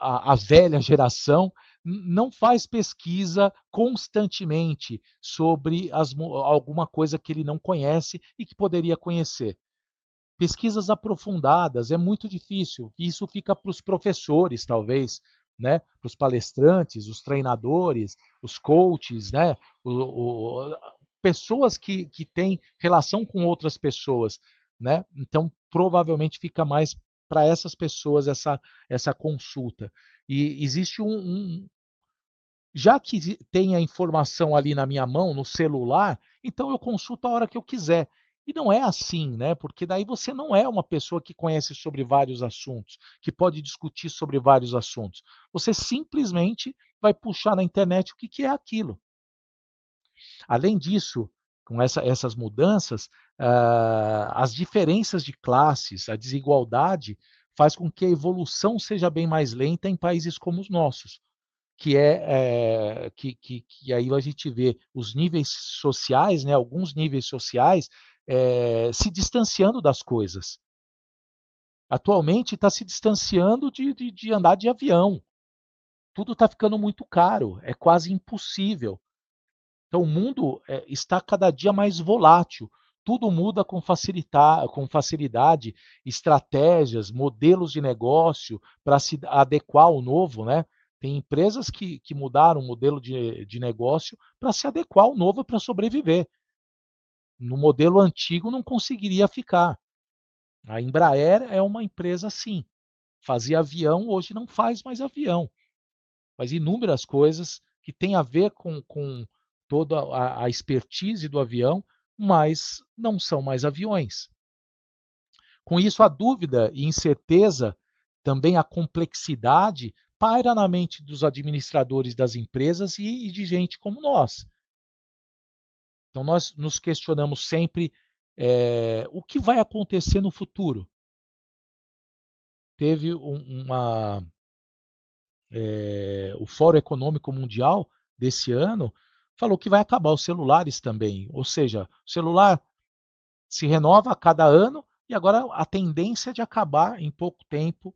a, a velha geração não faz pesquisa constantemente sobre as, alguma coisa que ele não conhece e que poderia conhecer. Pesquisas aprofundadas é muito difícil. Isso fica para os professores, talvez, né? para os palestrantes, os treinadores, os coaches, né? O, o, pessoas que, que têm relação com outras pessoas. Né? Então, provavelmente fica mais para essas pessoas essa, essa consulta. E existe um, um, já que tem a informação ali na minha mão, no celular, então eu consulto a hora que eu quiser. E não é assim, né? Porque daí você não é uma pessoa que conhece sobre vários assuntos, que pode discutir sobre vários assuntos. Você simplesmente vai puxar na internet o que, que é aquilo. Além disso, com essa, essas mudanças, uh, as diferenças de classes, a desigualdade faz com que a evolução seja bem mais lenta em países como os nossos, que é, é que, que, que, aí a gente vê os níveis sociais, né, alguns níveis sociais é, se distanciando das coisas. Atualmente está se distanciando de, de, de, andar de avião, tudo está ficando muito caro, é quase impossível. Então, o mundo é, está cada dia mais volátil. Tudo muda com, facilitar, com facilidade, estratégias, modelos de negócio para se adequar ao novo, né? Tem empresas que, que mudaram o modelo de, de negócio para se adequar ao novo para sobreviver. No modelo antigo não conseguiria ficar. A Embraer é uma empresa assim. Fazia avião, hoje não faz mais avião. Faz inúmeras coisas que têm a ver com, com toda a, a expertise do avião, mas não são mais aviões. Com isso, a dúvida e incerteza, também a complexidade, paira na mente dos administradores das empresas e, e de gente como nós. Então, nós nos questionamos sempre é, o que vai acontecer no futuro. Teve um, uma. É, o Fórum Econômico Mundial desse ano falou que vai acabar os celulares também. Ou seja, o celular se renova a cada ano e agora a tendência é de acabar em pouco tempo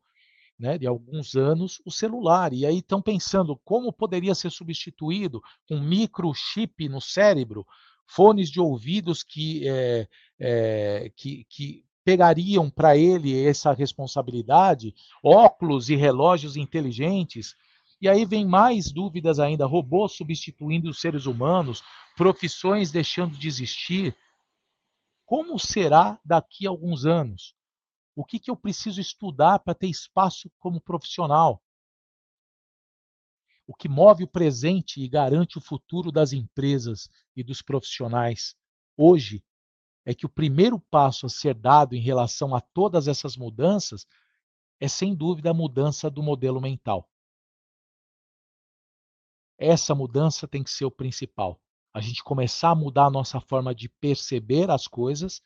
né, de alguns anos o celular. E aí estão pensando como poderia ser substituído com microchip no cérebro, fones de ouvidos que, é, é, que, que pegariam para ele essa responsabilidade, óculos e relógios inteligentes. E aí vem mais dúvidas ainda: robôs substituindo os seres humanos, profissões deixando de existir. Como será daqui a alguns anos? O que, que eu preciso estudar para ter espaço como profissional? O que move o presente e garante o futuro das empresas e dos profissionais hoje é que o primeiro passo a ser dado em relação a todas essas mudanças é, sem dúvida, a mudança do modelo mental. Essa mudança tem que ser o principal. A gente começar a mudar a nossa forma de perceber as coisas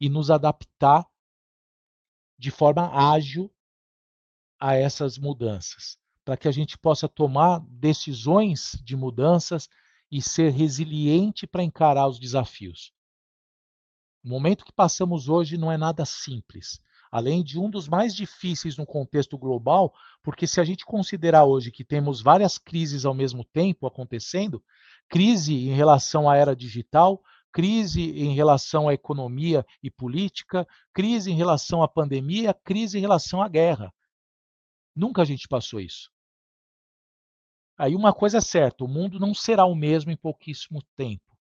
e nos adaptar de forma ágil a essas mudanças, para que a gente possa tomar decisões de mudanças e ser resiliente para encarar os desafios. O momento que passamos hoje não é nada simples, além de um dos mais difíceis no contexto global, porque se a gente considerar hoje que temos várias crises ao mesmo tempo acontecendo, crise em relação à era digital, crise em relação à economia e política, crise em relação à pandemia, crise em relação à guerra. Nunca a gente passou isso. Aí uma coisa é certa, o mundo não será o mesmo em pouquíssimo tempo.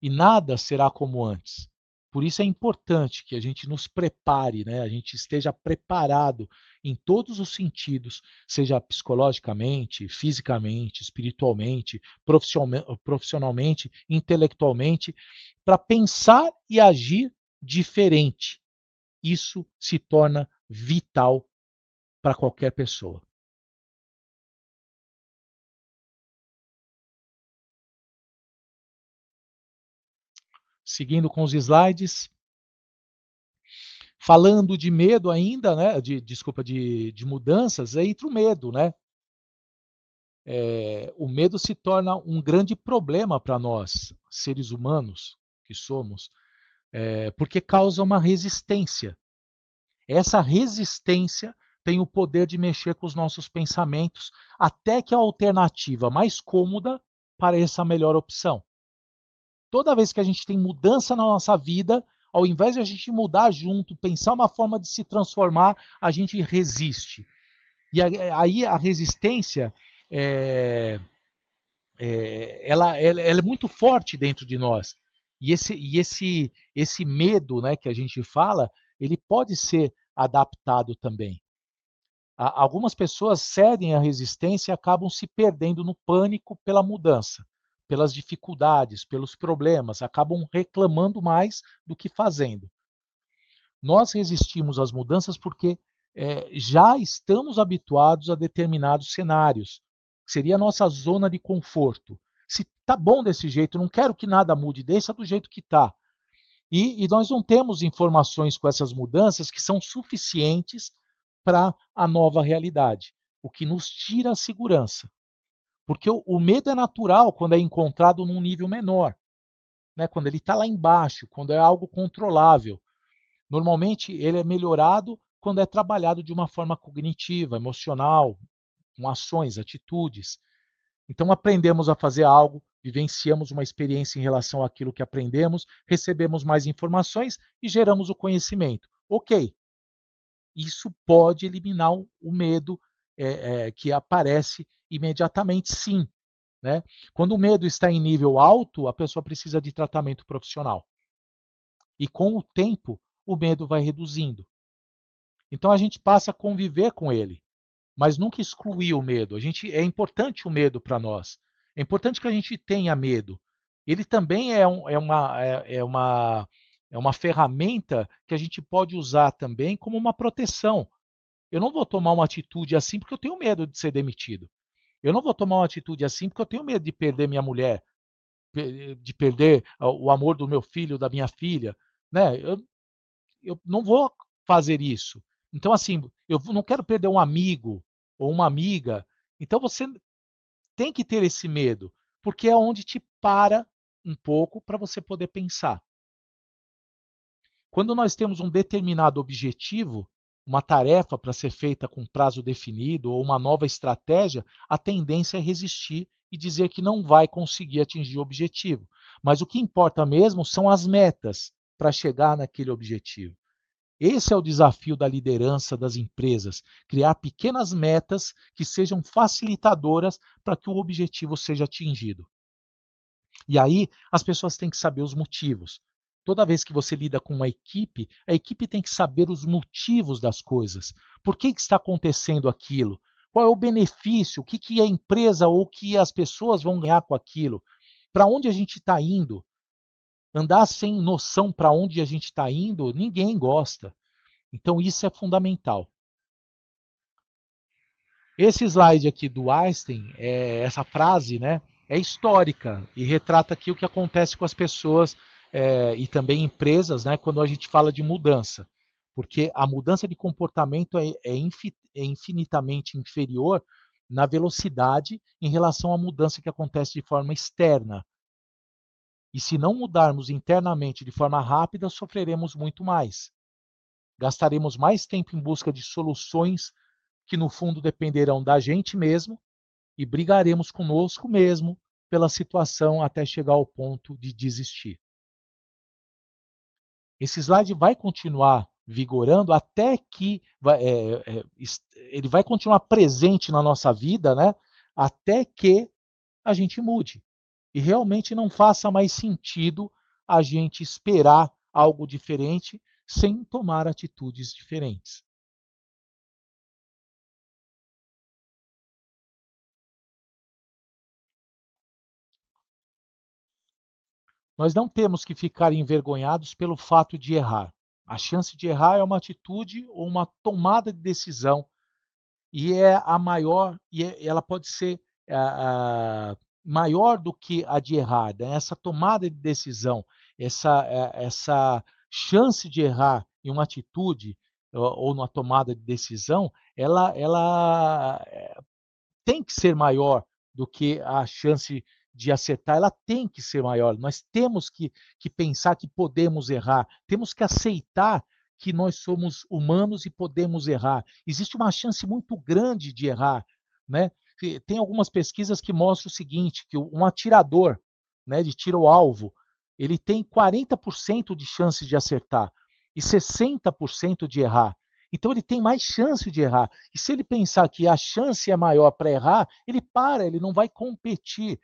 E nada será como antes. Por isso é importante que a gente nos prepare, né? a gente esteja preparado em todos os sentidos, seja psicologicamente, fisicamente, espiritualmente, profissionalmente, intelectualmente, para pensar e agir diferente. Isso se torna vital para qualquer pessoa. Seguindo com os slides. Falando de medo ainda, né? De, desculpa, de, de mudanças, é entre o medo, né? É, o medo se torna um grande problema para nós, seres humanos que somos, é, porque causa uma resistência. Essa resistência tem o poder de mexer com os nossos pensamentos até que a alternativa mais cômoda pareça a melhor opção toda vez que a gente tem mudança na nossa vida, ao invés de a gente mudar junto, pensar uma forma de se transformar, a gente resiste. E aí a resistência é, é, ela, ela, ela, é muito forte dentro de nós. E esse, e esse, esse medo né, que a gente fala, ele pode ser adaptado também. Algumas pessoas cedem à resistência e acabam se perdendo no pânico pela mudança pelas dificuldades, pelos problemas, acabam reclamando mais do que fazendo. Nós resistimos às mudanças porque é, já estamos habituados a determinados cenários. Seria a nossa zona de conforto. Se tá bom desse jeito, não quero que nada mude, deixa do jeito que está. E, e, nós não temos informações com essas mudanças que são suficientes para a nova realidade, o que nos tira a segurança. Porque o, o medo é natural quando é encontrado num nível menor, né? quando ele está lá embaixo, quando é algo controlável. Normalmente ele é melhorado quando é trabalhado de uma forma cognitiva, emocional, com ações, atitudes. Então, aprendemos a fazer algo, vivenciamos uma experiência em relação àquilo que aprendemos, recebemos mais informações e geramos o conhecimento. Ok. Isso pode eliminar o medo é, é, que aparece imediatamente, sim. Né? Quando o medo está em nível alto, a pessoa precisa de tratamento profissional. E com o tempo, o medo vai reduzindo. Então a gente passa a conviver com ele, mas nunca excluir o medo. A gente é importante o medo para nós. É importante que a gente tenha medo. Ele também é, um, é, uma, é, é, uma, é uma ferramenta que a gente pode usar também como uma proteção. Eu não vou tomar uma atitude assim porque eu tenho medo de ser demitido. Eu não vou tomar uma atitude assim porque eu tenho medo de perder minha mulher, de perder o amor do meu filho, da minha filha, né? Eu, eu não vou fazer isso. Então, assim, eu não quero perder um amigo ou uma amiga. Então, você tem que ter esse medo, porque é onde te para um pouco para você poder pensar. Quando nós temos um determinado objetivo, uma tarefa para ser feita com prazo definido ou uma nova estratégia, a tendência é resistir e dizer que não vai conseguir atingir o objetivo. Mas o que importa mesmo são as metas para chegar naquele objetivo. Esse é o desafio da liderança das empresas: criar pequenas metas que sejam facilitadoras para que o objetivo seja atingido. E aí as pessoas têm que saber os motivos. Toda vez que você lida com uma equipe, a equipe tem que saber os motivos das coisas. Por que, que está acontecendo aquilo? Qual é o benefício? O que, que a empresa ou que as pessoas vão ganhar com aquilo? Para onde a gente está indo? Andar sem noção para onde a gente está indo, ninguém gosta. Então, isso é fundamental. Esse slide aqui do Einstein, é, essa frase, né, é histórica e retrata aqui o que acontece com as pessoas é, e também empresas, né, quando a gente fala de mudança, porque a mudança de comportamento é, é, é infinitamente inferior na velocidade em relação à mudança que acontece de forma externa. E se não mudarmos internamente de forma rápida, sofreremos muito mais. Gastaremos mais tempo em busca de soluções que, no fundo, dependerão da gente mesmo e brigaremos conosco mesmo pela situação até chegar ao ponto de desistir. Esse slide vai continuar vigorando até que é, é, ele vai continuar presente na nossa vida, né? Até que a gente mude e realmente não faça mais sentido a gente esperar algo diferente sem tomar atitudes diferentes. Nós não temos que ficar envergonhados pelo fato de errar. A chance de errar é uma atitude ou uma tomada de decisão e é a maior e é, ela pode ser a, a, maior do que a de errar. Né? Essa tomada de decisão, essa é, essa chance de errar em uma atitude ou, ou numa tomada de decisão, ela ela eh, tem que ser maior do que a chance de acertar, ela tem que ser maior. Nós temos que, que pensar que podemos errar, temos que aceitar que nós somos humanos e podemos errar. Existe uma chance muito grande de errar, né? Tem algumas pesquisas que mostram o seguinte, que um atirador, né, de tiro alvo, ele tem 40% de chance de acertar e 60% de errar. Então ele tem mais chance de errar. E se ele pensar que a chance é maior para errar, ele para, ele não vai competir.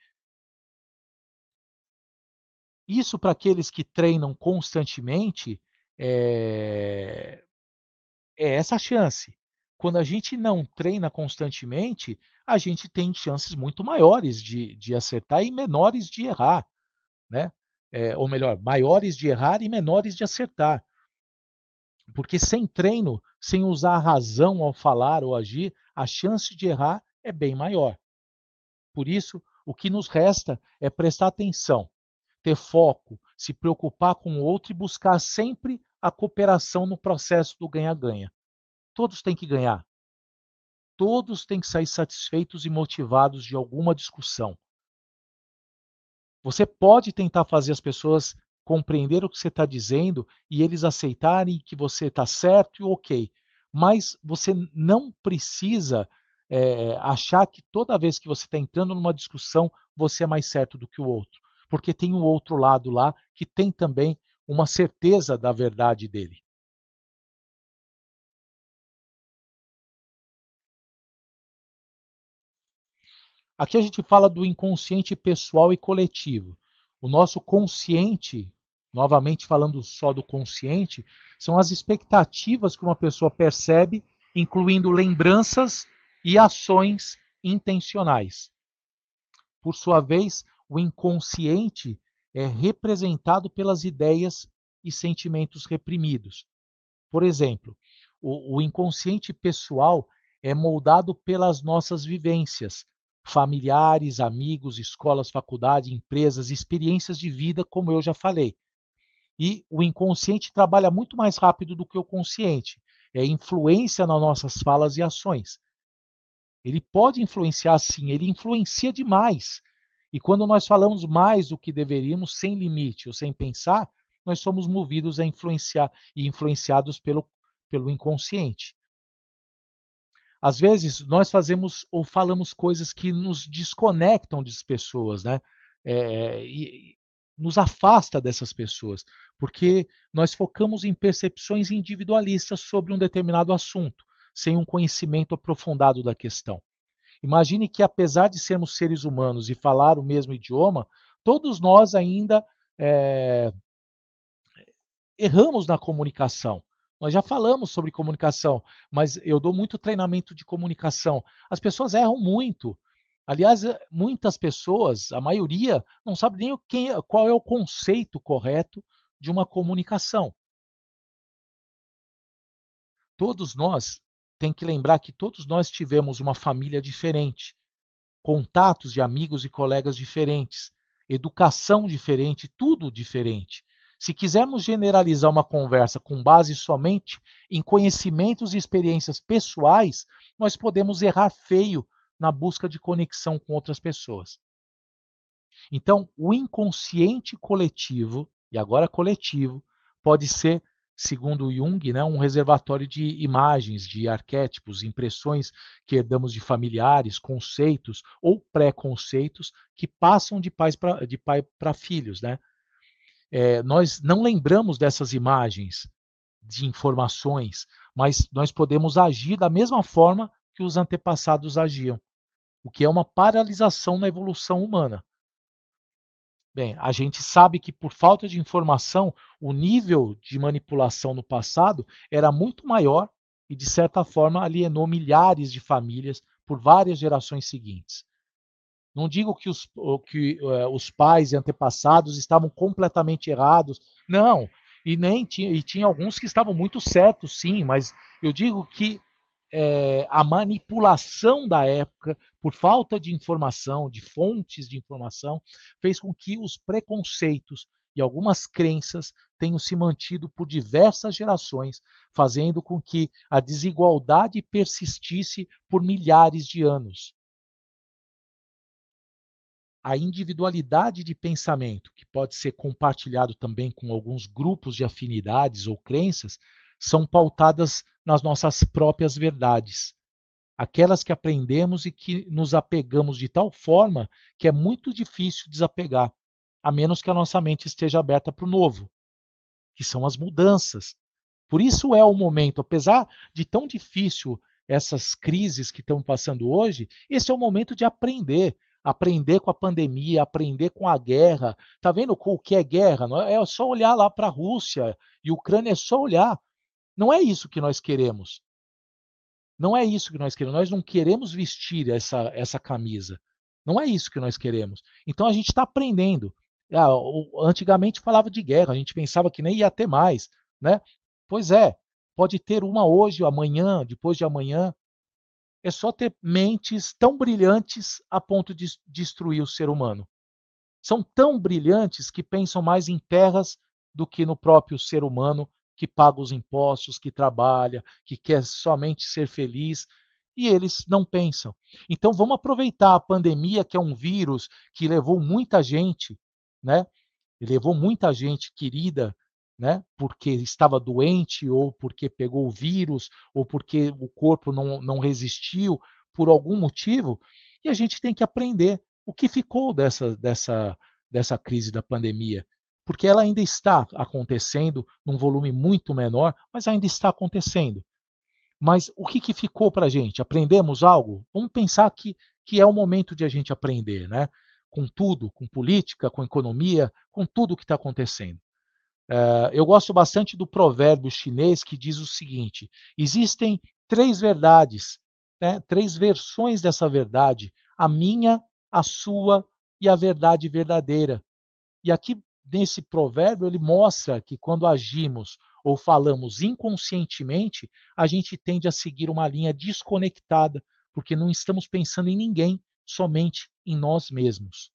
Isso para aqueles que treinam constantemente é, é essa chance. Quando a gente não treina constantemente, a gente tem chances muito maiores de, de acertar e menores de errar, né? É, ou melhor, maiores de errar e menores de acertar. Porque sem treino, sem usar a razão ao falar ou agir, a chance de errar é bem maior. Por isso, o que nos resta é prestar atenção ter foco, se preocupar com o outro e buscar sempre a cooperação no processo do ganha-ganha. Todos têm que ganhar. Todos têm que sair satisfeitos e motivados de alguma discussão. Você pode tentar fazer as pessoas compreender o que você está dizendo e eles aceitarem que você está certo e ok. Mas você não precisa é, achar que toda vez que você está entrando numa discussão, você é mais certo do que o outro. Porque tem um outro lado lá que tem também uma certeza da verdade dele. Aqui a gente fala do inconsciente pessoal e coletivo. O nosso consciente, novamente falando só do consciente, são as expectativas que uma pessoa percebe, incluindo lembranças e ações intencionais. Por sua vez, o inconsciente é representado pelas ideias e sentimentos reprimidos. Por exemplo, o, o inconsciente pessoal é moldado pelas nossas vivências, familiares, amigos, escolas, faculdade, empresas, experiências de vida, como eu já falei. E o inconsciente trabalha muito mais rápido do que o consciente. É influência nas nossas falas e ações. Ele pode influenciar sim, ele influencia demais. E quando nós falamos mais do que deveríamos, sem limite ou sem pensar, nós somos movidos a influenciar e influenciados pelo, pelo inconsciente. Às vezes, nós fazemos ou falamos coisas que nos desconectam das pessoas, né? É, e nos afasta dessas pessoas, porque nós focamos em percepções individualistas sobre um determinado assunto, sem um conhecimento aprofundado da questão. Imagine que, apesar de sermos seres humanos e falar o mesmo idioma, todos nós ainda é, erramos na comunicação. Nós já falamos sobre comunicação, mas eu dou muito treinamento de comunicação. As pessoas erram muito. Aliás, eh, muitas pessoas, a maioria, não sabe nem quem, qual é o conceito correto de uma comunicação. Todos nós tem que lembrar que todos nós tivemos uma família diferente, contatos de amigos e colegas diferentes, educação diferente, tudo diferente. Se quisermos generalizar uma conversa com base somente em conhecimentos e experiências pessoais, nós podemos errar feio na busca de conexão com outras pessoas. Então, o inconsciente coletivo, e agora coletivo, pode ser, segundo Jung, né, um reservatório de imagens, de arquétipos, impressões que herdamos de familiares, conceitos ou preconceitos que passam de, pais pra, de pai para filhos, né? é, nós não lembramos dessas imagens de informações, mas nós podemos agir da mesma forma que os antepassados agiam, o que é uma paralisação na evolução humana. Bem, a gente sabe que por falta de informação, o nível de manipulação no passado era muito maior e, de certa forma, alienou milhares de famílias por várias gerações seguintes. Não digo que os, que, uh, os pais e antepassados estavam completamente errados. Não. E nem tinha, e tinha alguns que estavam muito certos, sim, mas eu digo que é, a manipulação da época, por falta de informação, de fontes de informação, fez com que os preconceitos e algumas crenças tenham se mantido por diversas gerações, fazendo com que a desigualdade persistisse por milhares de anos. A individualidade de pensamento, que pode ser compartilhado também com alguns grupos de afinidades ou crenças, são pautadas nas nossas próprias verdades, aquelas que aprendemos e que nos apegamos de tal forma que é muito difícil desapegar, a menos que a nossa mente esteja aberta para o novo, que são as mudanças. Por isso é o momento, apesar de tão difícil essas crises que estão passando hoje, esse é o momento de aprender, aprender com a pandemia, aprender com a guerra. Tá vendo o que é guerra? É, é só olhar lá para a Rússia e Ucrânia, é só olhar. Não é isso que nós queremos. Não é isso que nós queremos. Nós não queremos vestir essa, essa camisa. Não é isso que nós queremos. Então a gente está aprendendo. Ah, antigamente falava de guerra, a gente pensava que nem ia ter mais, né? Pois é, pode ter uma hoje, amanhã, depois de amanhã, é só ter mentes tão brilhantes a ponto de destruir o ser humano. São tão brilhantes que pensam mais em terras do que no próprio ser humano que paga os impostos, que trabalha, que quer somente ser feliz, e eles não pensam. Então vamos aproveitar a pandemia, que é um vírus que levou muita gente, né? Levou muita gente querida né? Porque estava doente, ou porque pegou o vírus, ou porque o corpo não, não resistiu, por algum motivo, e a gente tem que aprender o que ficou dessa, dessa, dessa crise da pandemia. Porque ela ainda está acontecendo num volume muito menor, mas ainda está acontecendo. Mas o que, que ficou para a gente? Aprendemos algo? Vamos pensar que, que é o momento de a gente aprender, né? Com tudo, com política, com economia, com tudo o que está acontecendo. Uh, eu gosto bastante do provérbio chinês que diz o seguinte: existem três verdades, né, três versões dessa verdade: a minha, a sua e a verdade verdadeira. E aqui nesse provérbio ele mostra que quando agimos ou falamos inconscientemente, a gente tende a seguir uma linha desconectada, porque não estamos pensando em ninguém, somente em nós mesmos.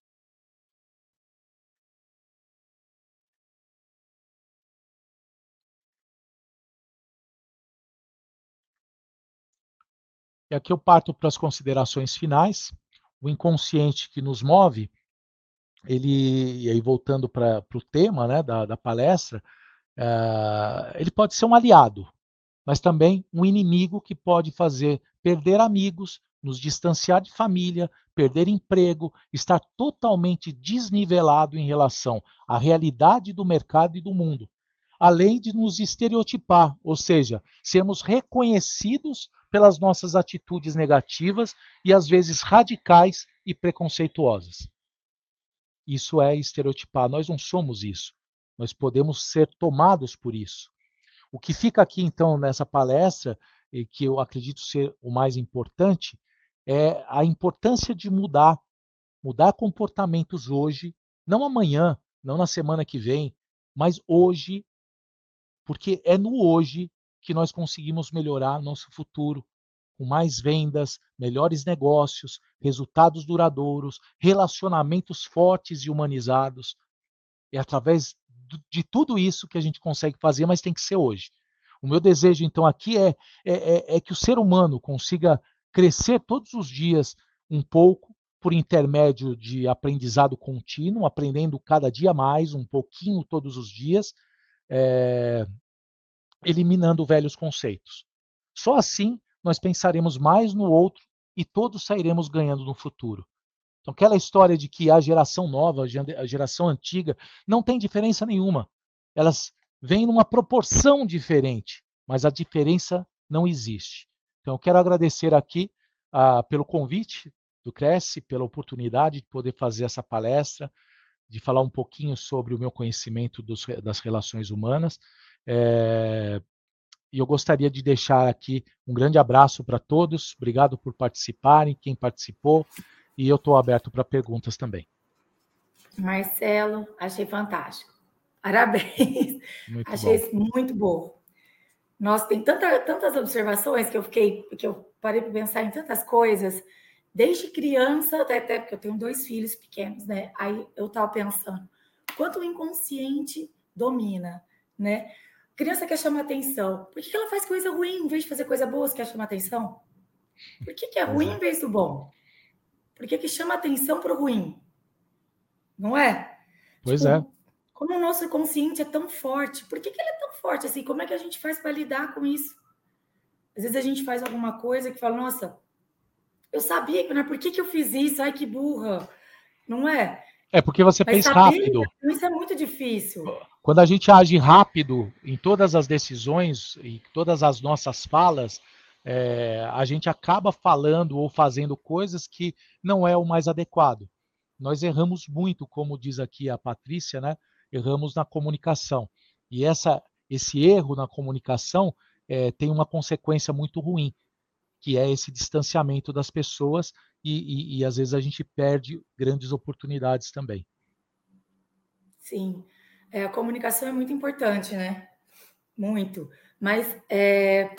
E aqui eu parto para as considerações finais. O inconsciente que nos move, ele, e aí voltando para o tema né, da, da palestra, uh, ele pode ser um aliado, mas também um inimigo que pode fazer perder amigos, nos distanciar de família, perder emprego, estar totalmente desnivelado em relação à realidade do mercado e do mundo, além de nos estereotipar, ou seja, sermos reconhecidos pelas nossas atitudes negativas e às vezes radicais e preconceituosas. Isso é estereotipar. Nós não somos isso. Nós podemos ser tomados por isso. O que fica aqui então nessa palestra, e que eu acredito ser o mais importante, é a importância de mudar, mudar comportamentos hoje, não amanhã, não na semana que vem, mas hoje, porque é no hoje que nós conseguimos melhorar nosso futuro, com mais vendas, melhores negócios, resultados duradouros, relacionamentos fortes e humanizados. É através de tudo isso que a gente consegue fazer, mas tem que ser hoje. O meu desejo, então, aqui é, é, é, é que o ser humano consiga crescer todos os dias um pouco, por intermédio de aprendizado contínuo, aprendendo cada dia mais, um pouquinho todos os dias, é, eliminando velhos conceitos. Só assim nós pensaremos mais no outro e todos sairemos ganhando no futuro. Então, aquela história de que a geração nova, a geração antiga, não tem diferença nenhuma. Elas vêm numa proporção diferente, mas a diferença não existe. Então, eu quero agradecer aqui ah, pelo convite do Cresce, pela oportunidade de poder fazer essa palestra, de falar um pouquinho sobre o meu conhecimento dos, das relações humanas. É, e eu gostaria de deixar aqui um grande abraço para todos. Obrigado por participarem, quem participou, e eu estou aberto para perguntas também. Marcelo, achei fantástico. Parabéns. Muito achei bom. muito bom. Nossa, tem tanta, tantas observações que eu fiquei, que eu parei para pensar em tantas coisas. Desde criança, até, até porque eu tenho dois filhos pequenos, né? Aí eu estava pensando, quanto o inconsciente domina, né? Criança quer chamar atenção. Por que ela faz coisa ruim em vez de fazer coisa boa, quer chamar atenção? Por que, que é ruim em vez do bom? Por que, que chama atenção para o ruim? Não é? Pois tipo, é. Como o nosso consciente é tão forte, por que, que ele é tão forte assim? Como é que a gente faz para lidar com isso? Às vezes a gente faz alguma coisa que fala, nossa, eu sabia, né? Por que, que eu fiz isso? Ai, que burra. Não é? É porque você Mas pensa rápido. Isso é muito difícil. Quando a gente age rápido em todas as decisões e todas as nossas falas, é, a gente acaba falando ou fazendo coisas que não é o mais adequado. Nós erramos muito, como diz aqui a Patrícia, né? Erramos na comunicação. E essa, esse erro na comunicação é, tem uma consequência muito ruim, que é esse distanciamento das pessoas e, e, e às vezes a gente perde grandes oportunidades também. Sim. É, a comunicação é muito importante, né? Muito. Mas é,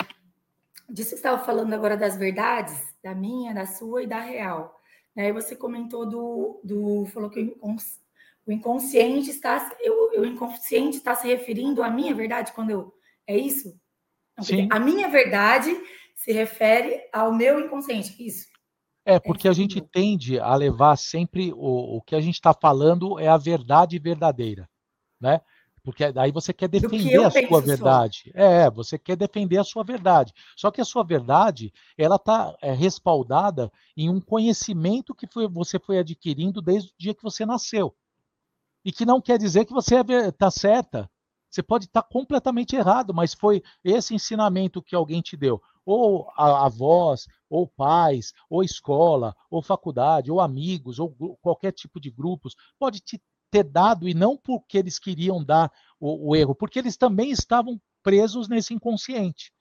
disso que estava falando agora das verdades, da minha, da sua e da real. Né? você comentou do, do falou que o inconsciente está, eu, o inconsciente está se referindo à minha verdade quando eu é isso? Sim. A minha verdade se refere ao meu inconsciente, isso. É, porque a gente tende a levar sempre o, o que a gente está falando é a verdade verdadeira né? Porque daí você quer defender a sua verdade. Só. É, você quer defender a sua verdade. Só que a sua verdade, ela está é, respaldada em um conhecimento que foi, você foi adquirindo desde o dia que você nasceu. E que não quer dizer que você está certa. Você pode estar tá completamente errado, mas foi esse ensinamento que alguém te deu. Ou avós, ou pais, ou escola, ou faculdade, ou amigos, ou qualquer tipo de grupos, pode te ter dado, e não porque eles queriam dar o, o erro, porque eles também estavam presos nesse inconsciente.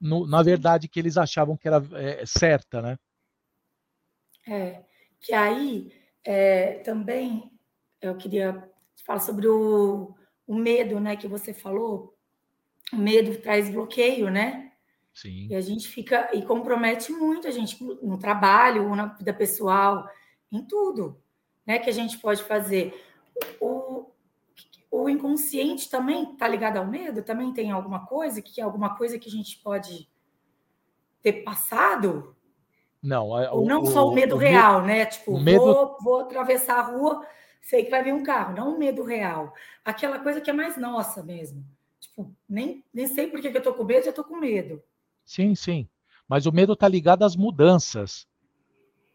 No, na verdade, que eles achavam que era é, certa, né? É, que aí é, também eu queria falar sobre o, o medo, né, que você falou. O medo traz bloqueio, né? Sim. E a gente fica e compromete muito a gente no trabalho, na vida pessoal, em tudo né, que a gente pode fazer. O, o inconsciente também está ligado ao medo? Também tem alguma coisa que alguma coisa que a gente pode ter passado? Não, Ou não o, só o medo o, real, né? Tipo, medo... vou, vou atravessar a rua, sei que vai vir um carro, não o medo real. Aquela coisa que é mais nossa mesmo. Tipo, nem, nem sei por que eu tô com medo, já tô com medo. Sim, sim. Mas o medo está ligado às mudanças.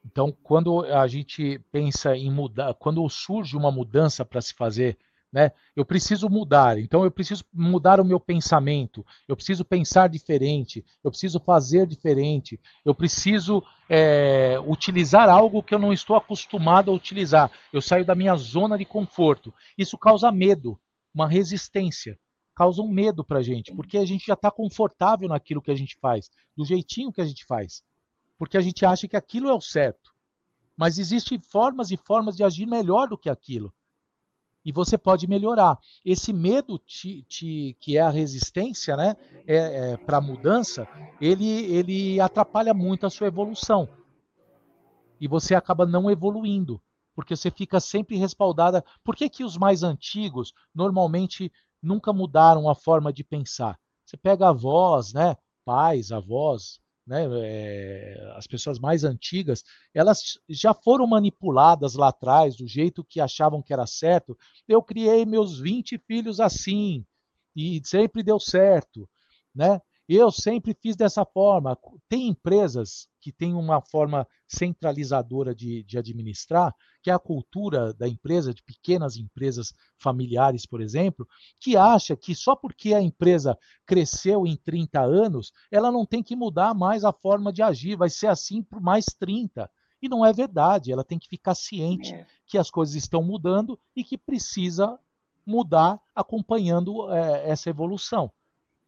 Então, quando a gente pensa em mudar, quando surge uma mudança para se fazer, né, eu preciso mudar. Então, eu preciso mudar o meu pensamento. Eu preciso pensar diferente. Eu preciso fazer diferente. Eu preciso é, utilizar algo que eu não estou acostumado a utilizar. Eu saio da minha zona de conforto. Isso causa medo, uma resistência. Causa um medo para a gente, porque a gente já está confortável naquilo que a gente faz, do jeitinho que a gente faz porque a gente acha que aquilo é o certo. Mas existem formas e formas de agir melhor do que aquilo. E você pode melhorar. Esse medo te, te, que é a resistência né, é, é, para a mudança, ele, ele atrapalha muito a sua evolução. E você acaba não evoluindo, porque você fica sempre respaldada. Por que, que os mais antigos normalmente nunca mudaram a forma de pensar? Você pega avós, né, pais, avós, né, é, as pessoas mais antigas, elas já foram manipuladas lá atrás do jeito que achavam que era certo. Eu criei meus 20 filhos assim e sempre deu certo, né? Eu sempre fiz dessa forma. Tem empresas que têm uma forma centralizadora de, de, administrar, que é a cultura da empresa, de pequenas empresas familiares, por exemplo, que acha que só porque a empresa cresceu em 30 anos, ela não tem que mudar mais a forma de agir, vai ser assim por mais 30. E não é verdade, ela tem que ficar ciente é. que as coisas estão mudando e que precisa mudar acompanhando é, essa evolução.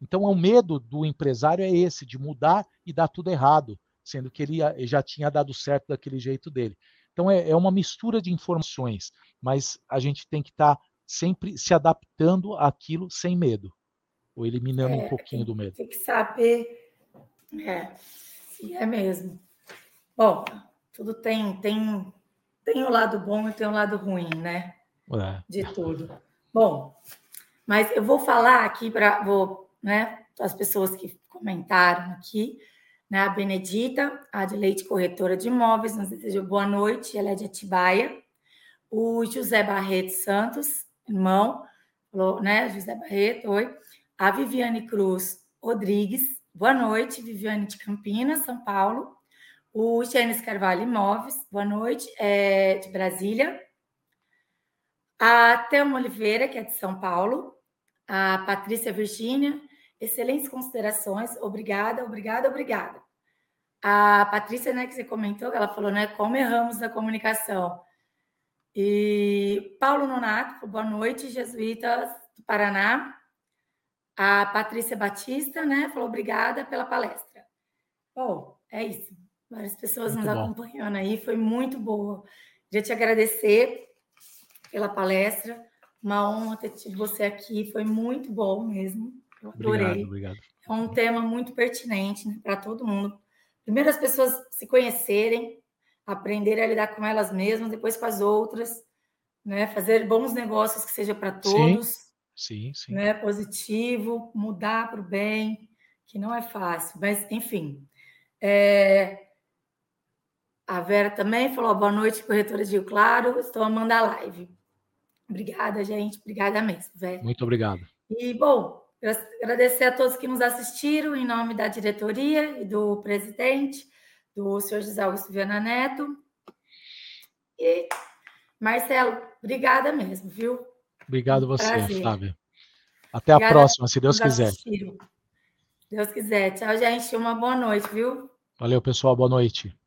Então, o medo do empresário é esse, de mudar e dar tudo errado, sendo que ele já tinha dado certo daquele jeito dele. Então, é, é uma mistura de informações, mas a gente tem que estar tá sempre se adaptando àquilo sem medo, ou eliminando é, um pouquinho do medo. Tem que saber, é, se é mesmo. Bom, tudo tem, tem, tem o um lado bom e tem o um lado ruim, né? É. De tudo. Bom, mas eu vou falar aqui para vou né? As pessoas que comentaram aqui, né? A Benedita, a de Leite Corretora de Imóveis, nos desejou boa noite, ela é de Atibaia. O José Barreto Santos, irmão, falou, né? José Barreto, oi. A Viviane Cruz Rodrigues, boa noite, Viviane de Campinas, São Paulo. O Gênesis Carvalho Imóveis, boa noite, é de Brasília. A Thelma Oliveira, que é de São Paulo. A Patrícia Virgínia, Excelentes considerações. Obrigada, obrigada, obrigada. A Patrícia, né, que você comentou, ela falou, né, como erramos na comunicação. E Paulo Nonato, boa noite, jesuítas do Paraná. A Patrícia Batista, né, falou obrigada pela palestra. Bom, é isso. Várias pessoas muito nos bom. acompanhando aí, foi muito boa. Queria te agradecer pela palestra. Uma honra ter tido você aqui, foi muito bom mesmo. Eu adorei. Obrigado, obrigado. É um tema muito pertinente né, para todo mundo. Primeiro, as pessoas se conhecerem, aprenderem a lidar com elas mesmas, depois com as outras, né? fazer bons negócios que seja para todos. Sim, sim, sim. Né? Positivo, mudar para o bem, que não é fácil, mas enfim. É... A Vera também falou: boa noite, corretora de Rio Claro, estou amando a live. Obrigada, gente. Obrigada mesmo, velho. Muito obrigado. E, bom, agradecer a todos que nos assistiram, em nome da diretoria e do presidente, do senhor José Augusto Viana Neto. E, Marcelo, obrigada mesmo, viu? Obrigado você, Prazer. Flávia. Até obrigada a próxima, se Deus quiser. Assistiram. Deus quiser. Tchau, gente. Uma boa noite, viu? Valeu, pessoal. Boa noite.